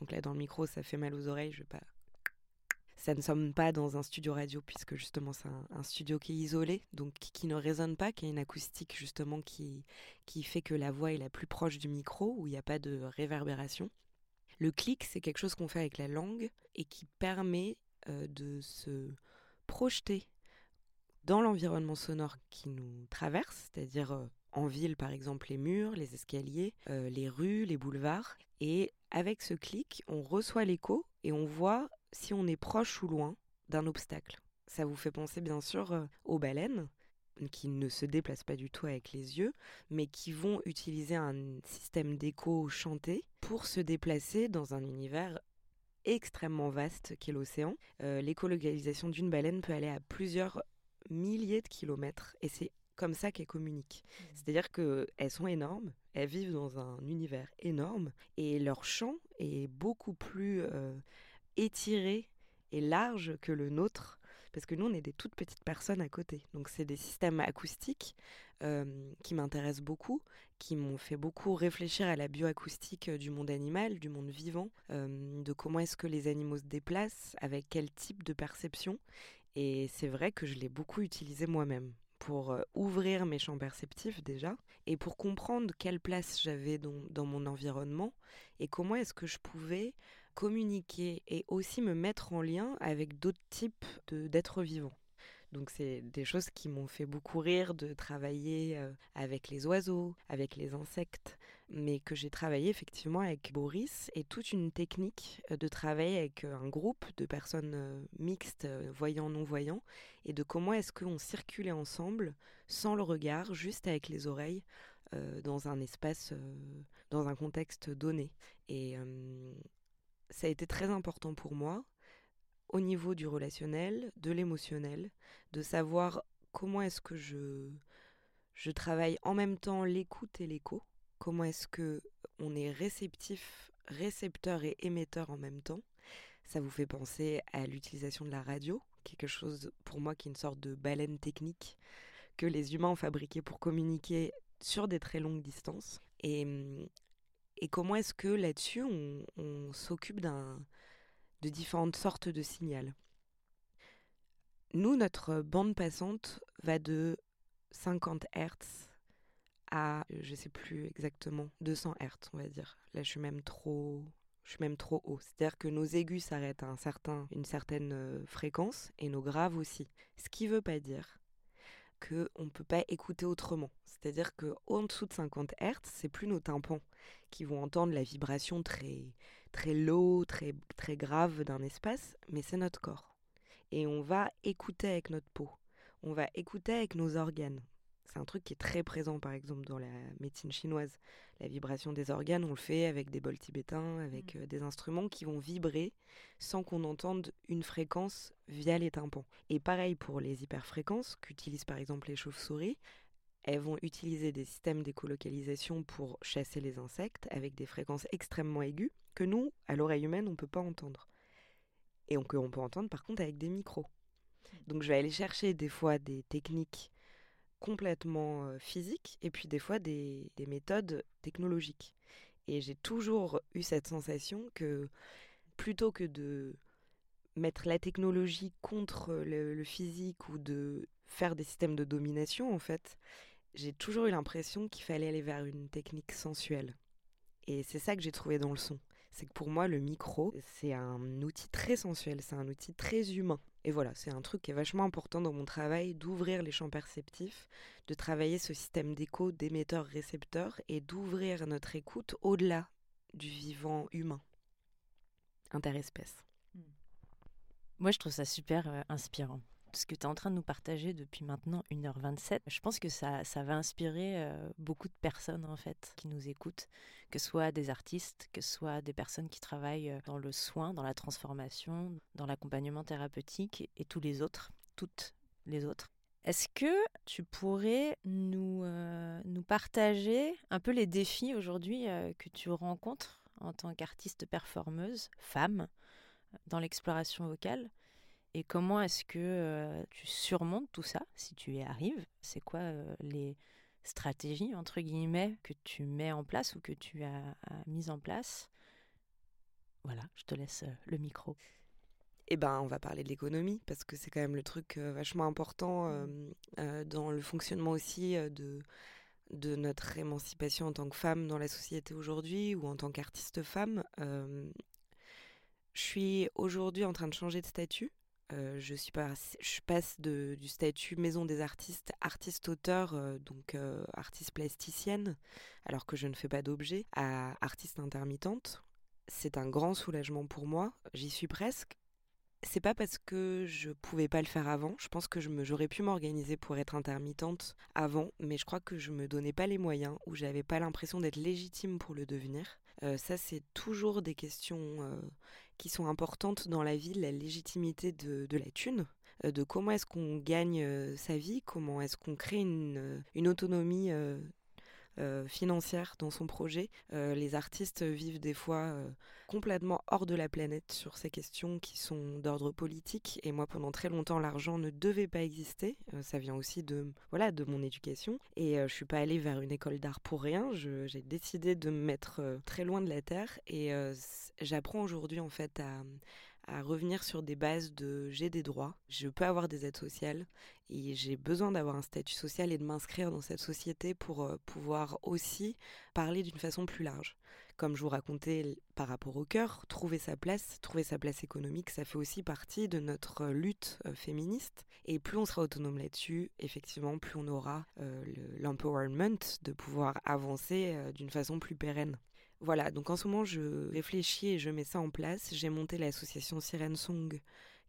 donc là, dans le micro, ça fait mal aux oreilles. Je vais pas. Ça ne sommes pas dans un studio radio puisque justement c'est un, studio qui est isolé, donc qui, ne résonne pas, qui a une acoustique justement qui, qui fait que la voix est la plus proche du micro, où il n'y a pas de réverbération. Le clic, c'est quelque chose qu'on fait avec la langue et qui permet euh, de se projeter dans l'environnement sonore qui nous traverse, c'est-à-dire euh, en ville par exemple les murs, les escaliers, euh, les rues, les boulevards, et avec ce clic, on reçoit l'écho et on voit si on est proche ou loin d'un obstacle. Ça vous fait penser bien sûr aux baleines qui ne se déplacent pas du tout avec les yeux, mais qui vont utiliser un système d'écho chanté pour se déplacer dans un univers extrêmement vaste qu'est l'océan. L'écolocalisation d'une baleine peut aller à plusieurs milliers de kilomètres et c'est comme ça qu'elles communiquent. Mmh. C'est-à-dire qu'elles sont énormes, elles vivent dans un univers énorme et leur champ est beaucoup plus étiré et large que le nôtre parce que nous, on est des toutes petites personnes à côté. Donc, c'est des systèmes acoustiques qui m'intéressent beaucoup, qui m'ont fait beaucoup réfléchir à la bioacoustique du monde animal, du monde vivant, de comment est-ce que les animaux se déplacent, avec quel type de perception. Et c'est vrai que je l'ai beaucoup utilisé moi-même pour ouvrir mes champs perceptifs déjà et pour comprendre quelle place j'avais dans, dans, mon environnement et comment est-ce que je pouvais communiquer et aussi me mettre en lien avec d'autres types d'êtres vivants. Donc c'est des choses qui m'ont fait beaucoup rire de travailler euh, avec les oiseaux, avec les insectes, mais que j'ai travaillé effectivement avec Boris et toute une technique euh, de travailler avec euh, un groupe de personnes mixtes, voyants, non-voyants, et de comment est-ce qu'on circulait ensemble sans le regard, juste avec les oreilles, dans un espace, dans un contexte donné. Et ça a été très important pour moi au niveau du relationnel, de l'émotionnel, de savoir comment est-ce que je, je travaille en même temps l'écoute et l'écho, comment est-ce que on est réceptif, récepteur et émetteur en même temps. Ça vous fait penser à l'utilisation de la radio, quelque chose pour moi qui est une sorte de baleine technique que les humains ont fabriqué pour communiquer sur des très longues distances. Et et comment est-ce que là-dessus, on, s'occupe de différentes sortes de signaux Nous, notre bande passante va de 50 Hz à, je ne sais plus exactement, 200 Hz, on va dire. Là, je suis même trop, je trop haut. C'est-à-dire que nos aigus s'arrêtent à une certaine euh, fréquence et nos graves aussi. Ce qui ne veut pas dire qu'on ne peut pas écouter autrement. C'est-à-dire qu'en dessous de 50 Hz, c'est plus nos tympans qui vont entendre la vibration très, très low, très, très grave d'un espace, mais c'est notre corps. Et on va écouter avec notre peau. On va écouter avec nos organes. C'est un truc qui est très présent, par exemple, dans la médecine chinoise. La vibration des organes, on le fait avec des bols tibétains, avec mmh. euh, des instruments qui vont vibrer sans qu'on entende une fréquence via les tympans. Et pareil pour les hyperfréquences qu'utilisent par exemple les chauves-souris. Elles vont utiliser des systèmes d'écolocalisation pour chasser les insectes avec des fréquences extrêmement aiguës que nous, à l'oreille humaine, on ne peut pas entendre. Et on, peut entendre par contre avec des micros. Donc je vais aller chercher des fois des techniques complètement physiques et puis des fois des, méthodes technologiques. Et j'ai toujours eu cette sensation que plutôt que de mettre la technologie contre le, physique ou de faire des systèmes de domination, en fait, j'ai toujours eu l'impression qu'il fallait aller vers une technique sensuelle. Et c'est ça que j'ai trouvé dans le son. C'est que pour moi, le micro, c'est un outil très sensuel, c'est un outil très humain. Et voilà, c'est un truc qui est vachement important dans mon travail, d'ouvrir les champs perceptifs, de travailler ce système d'écho d'émetteur-récepteur et d'ouvrir notre écoute au-delà du vivant humain, interespèce. Moi, je trouve ça super euh, inspirant ce que tu es en train de nous partager depuis maintenant 1h27, je pense que ça, va inspirer euh, beaucoup de personnes en fait qui nous écoutent, que ce soit des artistes, que ce soit des personnes qui travaillent euh, dans le soin, dans la transformation, dans l'accompagnement thérapeutique et tous les autres, toutes les autres. Est-ce que tu pourrais nous, euh, nous partager un peu les défis aujourd'hui que tu rencontres en tant qu'artiste performeuse, femme, dans l'exploration vocale? Et comment est-ce que tu surmontes tout ça, si tu y arrives? C'est quoi les stratégies, entre guillemets, que tu mets en place ou que tu as, mises en place? Voilà, je te laisse le micro. Eh ben, on va parler de l'économie, parce que c'est quand même le truc vachement important mmh. dans le fonctionnement aussi de, de notre émancipation en tant que femme dans la société aujourd'hui ou en tant qu'artiste femme. je suis aujourd'hui en train de changer de statut euh, je, suis pas, je passe de, du statut maison des artistes, artiste-auteur, euh, donc euh, artiste plasticienne, alors que je ne fais pas d'objet, à artiste intermittente. C'est un grand soulagement pour moi. J'y suis presque. C'est pas parce que je pouvais pas le faire avant. Je pense que j'aurais pu m'organiser pour être intermittente avant, mais je crois que je me donnais pas les moyens ou j'avais pas l'impression d'être légitime pour le devenir. Ça, c'est toujours des questions qui sont importantes dans la vie, la légitimité de, la thune, de comment est-ce qu'on gagne sa vie, comment est-ce qu'on crée une, autonomie euh, financière dans son projet. Euh, les artistes vivent des fois euh, complètement hors de la planète sur ces questions qui sont d'ordre politique. Et moi, pendant très longtemps, l'argent ne devait pas exister. ça vient aussi de voilà de mon éducation. Et je suis pas allée vers une école d'art pour rien. J'ai décidé de me mettre très loin de la terre. Et j'apprends aujourd'hui en fait à à revenir sur des bases de j'ai des droits, je peux avoir des aides sociales et j'ai besoin d'avoir un statut social et de m'inscrire dans cette société pour euh, pouvoir aussi parler d'une façon plus large. Comme je vous racontais par rapport au cœur, trouver sa place, trouver sa place économique, ça fait aussi partie de notre lutte euh, féministe. Et plus on sera autonome là-dessus, effectivement, plus on aura euh, l'empowerment de pouvoir avancer d'une façon plus pérenne. Voilà, donc en ce moment, je réfléchis et je mets ça en place. J'ai monté l'association Sirène Song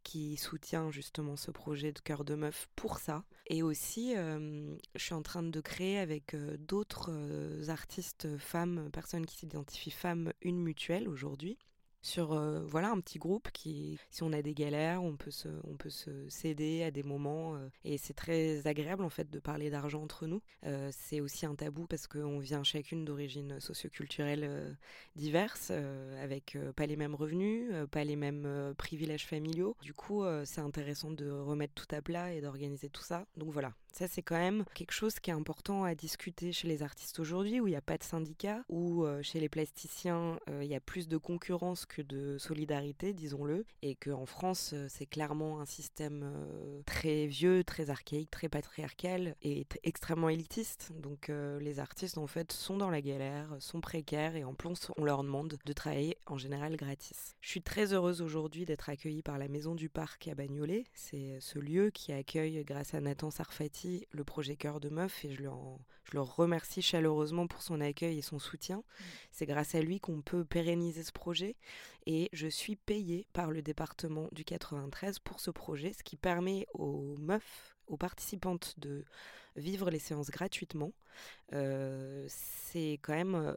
qui soutient justement ce projet de cœur de meuf pour ça. Et aussi, euh, je suis en train de créer avec euh, d'autres euh, artistes femmes, personnes qui s'identifient femmes, une mutuelle aujourd'hui sur euh, voilà un petit groupe qui si on a des galères on peut se on peut se céder à des moments euh, et c'est très agréable en fait de parler d'argent entre nous. Euh, c'est aussi un tabou parce qu'on vient chacune d'origines socioculturelles diverses avec pas les mêmes revenus pas les mêmes privilèges familiaux. Du coup c'est intéressant de remettre tout à plat et d'organiser tout ça. Donc voilà ça, c'est quand même quelque chose qui est important à discuter chez les artistes aujourd'hui, où il n'y a pas de syndicat, où chez les plasticiens, il y a plus de concurrence que de solidarité, disons-le, et qu'en France, euh, c'est clairement un système euh, très vieux, très archaïque, très patriarcal et extrêmement élitiste. Donc euh, les artistes, en fait, sont dans la galère, sont précaires, et en plus, on leur demande de travailler en général gratis. Je suis très heureuse aujourd'hui d'être accueillie par la Maison du Parc à Bagnolet. C'est ce lieu qui accueille, grâce à Nathan Sarfati, le projet Cœur de Meuf, et je, je le remercie chaleureusement pour son accueil et son soutien. Mmh. C'est grâce à lui qu'on peut pérenniser ce projet et je suis payée par le département du 93 pour ce projet, ce qui permet aux meufs, aux participantes de vivre les séances gratuitement. Euh, c'est quand même euh,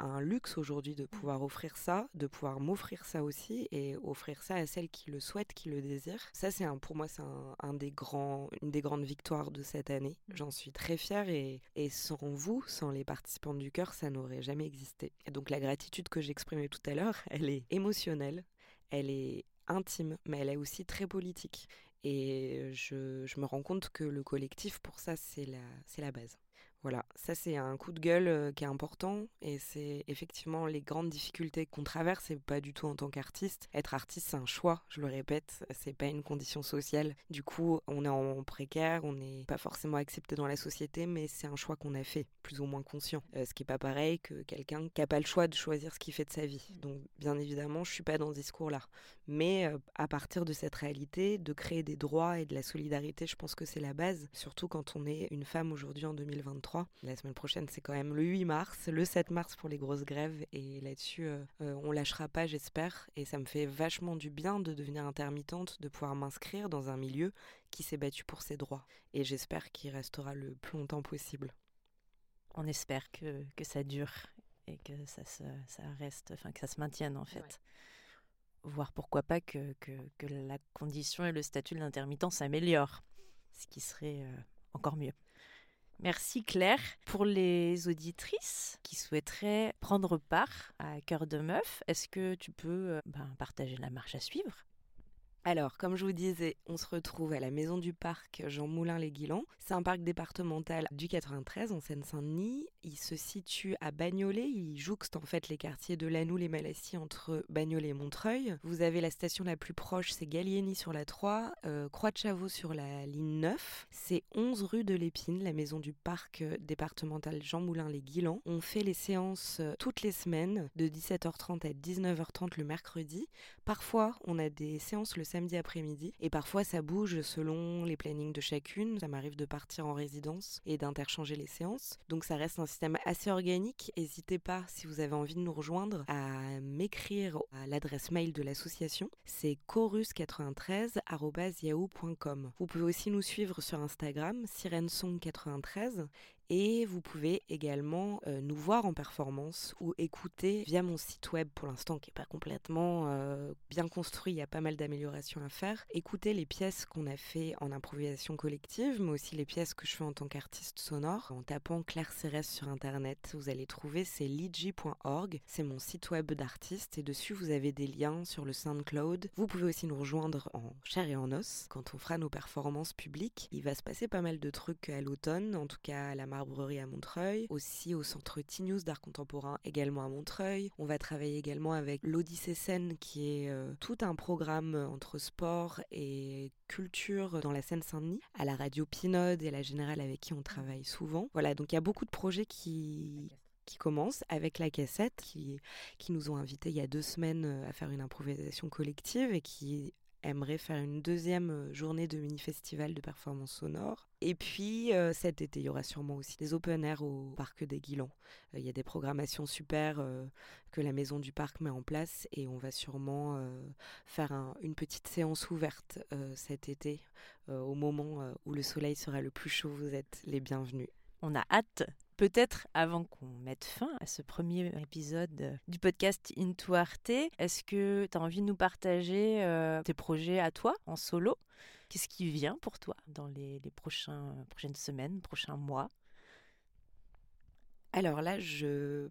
un luxe aujourd'hui de pouvoir offrir ça, de pouvoir m'offrir ça aussi et offrir ça à celles qui le souhaitent, qui le désirent. Ça, c'est pour moi, c'est un, des grands, une des grandes victoires de cette année. Mmh. J'en suis très fière et, et, sans vous, sans les participants du cœur, ça n'aurait jamais existé. Et donc la gratitude que j'exprimais tout à l'heure, elle est émotionnelle, elle est intime, mais elle est aussi très politique. Et je, je me rends compte que le collectif, pour ça, c'est la, c'est la base. Voilà, ça c'est un coup de gueule qui est important et c'est effectivement les grandes difficultés qu'on traverse et pas du tout en tant qu'artiste. Être artiste c'est un choix, je le répète, c'est pas une condition sociale. Du coup, on est en précaire, on n'est pas forcément accepté dans la société, mais c'est un choix qu'on a fait, plus ou moins conscient. ce qui est pas pareil que quelqu'un qui a pas le choix de choisir ce qu'il fait de sa vie. Mmh. Donc bien évidemment, je suis pas dans ce discours-là. Mais à partir de cette réalité, de créer des droits et de la solidarité, je pense que c'est la base, surtout quand on est une femme aujourd'hui en 2023 la semaine prochaine, c'est quand même le 8 mars, le 7 mars pour les grosses grèves. Et là-dessus, euh, euh, on lâchera pas, j'espère. Et ça me fait vachement du bien de devenir intermittente, de pouvoir m'inscrire dans un milieu qui s'est battu pour ses droits. Et j'espère qu'il restera le plus longtemps possible. On espère que, que ça dure et que ça, se, ça reste, enfin que ça se maintienne en fait. Voir pourquoi pas que, que, que, la condition et le statut de l'intermittent s'améliorent, ce qui serait euh, encore mieux. Merci Claire. Pour les auditrices qui souhaiteraient prendre part à Cœur de Meuf, est-ce que tu peux euh, ben, partager la marche à suivre? Alors, comme je vous disais, on se retrouve à la Maison du Parc Jean Moulin-les-Guilans. C'est un parc départemental du 93 en Seine-Saint-Denis. Il se situe à Bagnolet. Il jouxte en fait les quartiers de Lanoux, les Malassis entre Bagnolet et Montreuil. Vous avez la station la plus proche, c'est Gallieni sur la 3, euh, Croix de Chavaux sur la ligne 9. C'est 11 rue de l'Épine, la Maison du Parc départemental Jean Moulin-les-Guilans. On fait les séances euh, toutes les semaines de 17h30 à 19h30 le mercredi. Parfois, on a des séances le samedi après-midi. Et parfois, ça bouge selon les plannings de chacune. Ça m'arrive de partir en résidence et d'interchanger les séances. Donc, ça reste un système assez organique. N'hésitez pas, si vous avez envie de nous rejoindre, à m'écrire à l'adresse mail de l'association. C'est chorus93.yahoo.com. Vous pouvez aussi nous suivre sur Instagram, sirensong93 Et vous pouvez également euh, nous voir en performance ou écouter via mon site web pour l'instant qui n'est pas complètement euh, bien construit, il y a pas mal d'améliorations à faire. Écoutez les pièces qu'on a fait en improvisation collective, mais aussi les pièces que je fais en tant qu'artiste sonore. En tapant Claire Cérès sur internet, vous allez trouver c'est ligi.org, c'est mon site web d'artiste et dessus vous avez des liens sur le SoundCloud. Vous pouvez aussi nous rejoindre en chair et en os quand on fera nos performances publiques. Il va se passer pas mal de trucs à l'automne, en tout cas à la Marbrerie à Montreuil, aussi au centre T-News d'art contemporain également à Montreuil. On va travailler également avec l'Odyssée Scène qui est euh, tout un programme entre sport et culture dans la Seine-Saint-Denis, à la radio Pinode et la Générale avec qui on travaille souvent. Voilà, donc il y a beaucoup de projets qui qui commence avec la cassette, qui, qui nous ont invités il y a deux semaines euh, à faire une improvisation collective et qui aimerait faire une deuxième euh, journée de mini-festival de performance sonore. Et puis euh, cet été, il y aura sûrement aussi des open air au parc des Guilans. il y a des programmations super que la maison du parc met en place et on va sûrement faire une petite séance ouverte cet été au moment où le soleil sera le plus chaud. Vous êtes les bienvenus. On a hâte Peut-être avant qu'on mette fin à ce premier épisode euh, du podcast Into Arte, est-ce que tu as envie de nous partager euh, tes projets à toi en solo? Qu'est-ce qui vient pour toi dans les, prochains, prochaines semaines, prochains mois? Alors là, je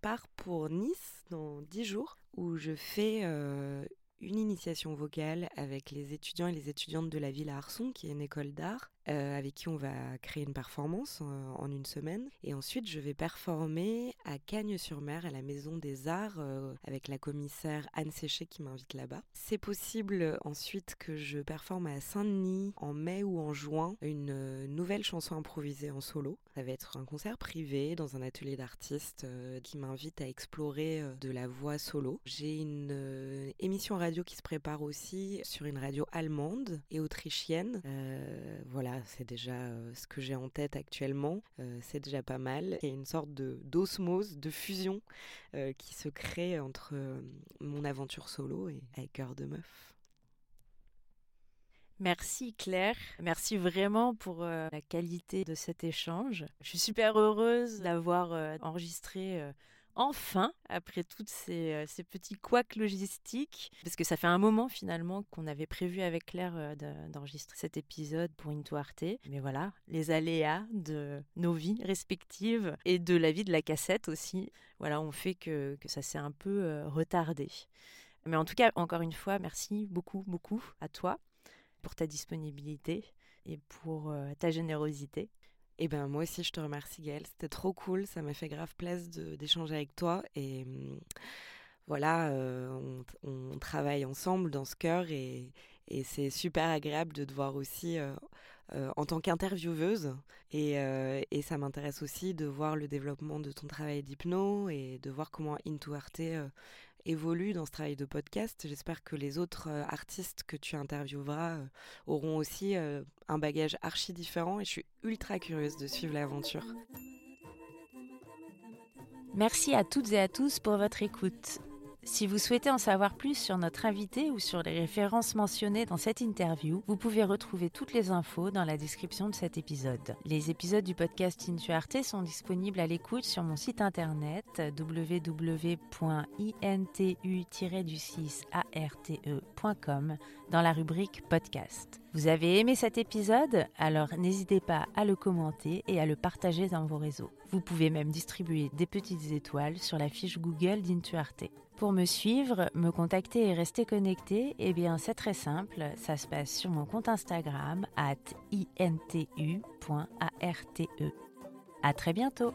pars pour Nice dans 10 jours où je fais euh, une initiation vocale avec les étudiants et les étudiantes de la ville à Arson, qui est une école d'art. Euh, avec qui on va créer une performance euh, en, une semaine. Et ensuite, je vais performer à Cagnes-sur-Mer, à la Maison des Arts, euh, avec la commissaire Anne Séché qui m'invite là-bas. C'est possible ensuite que je performe à Saint-Denis en mai ou en juin une nouvelle chanson improvisée en solo. Ça va être un concert privé dans un atelier d'artistes qui m'invite à explorer de la voix solo. J'ai une émission radio qui se prépare aussi sur une radio allemande et autrichienne. voilà, c'est déjà euh, ce que j'ai en tête actuellement. Euh, c'est déjà pas mal. Il y a une sorte de d'osmose, de fusion euh, qui se crée entre mon aventure solo et avec Cœur de Meuf. Merci Claire, merci vraiment pour la qualité de cet échange. Je suis super heureuse d'avoir enregistré enfin, après tous euh, ces, petits couacs logistiques, parce que ça fait un moment finalement qu'on avait prévu avec Claire euh, d'enregistrer cet épisode pour Into Arte. Mais voilà, les aléas de nos vies respectives et de la vie de la cassette aussi, voilà, ont fait que, ça s'est un peu euh, retardé. Mais en tout cas, encore une fois, merci beaucoup, beaucoup à toi pour ta disponibilité et pour ta générosité. Eh ben moi aussi je te remercie Gaëlle, c'était trop cool, ça m'a fait grave plaisir d'échanger avec toi. Et mmh, voilà, euh, on, travaille ensemble dans ce cœur et, c'est super agréable de te voir aussi euh, euh, en tant qu'intervieweuse. Et, et, ça m'intéresse aussi de voir le développement de ton travail d'hypno et de voir comment Into Arte évolue dans ce travail de podcast. J'espère que les autres euh, artistes que tu intervieweras euh, auront aussi euh, un bagage archi différent et je suis ultra curieuse de suivre l'aventure. Merci à toutes et à tous pour votre écoute. Si vous souhaitez en savoir plus sur notre invité ou sur les références mentionnées dans cette interview, vous pouvez retrouver toutes les infos dans la description de cet épisode. Les épisodes du podcast Into Arte sont disponibles à l'écoute sur mon site internet www.intu-arte.com dans la rubrique podcast. Vous avez aimé cet épisode? Alors n'hésitez pas à le commenter et à le partager dans vos réseaux. Vous pouvez même distribuer des petites étoiles sur la fiche Google d'Intuarte. Pour me suivre, me contacter et rester connecté, eh bien c'est très simple, ça se passe sur mon compte Instagram at intu.arte. À très bientôt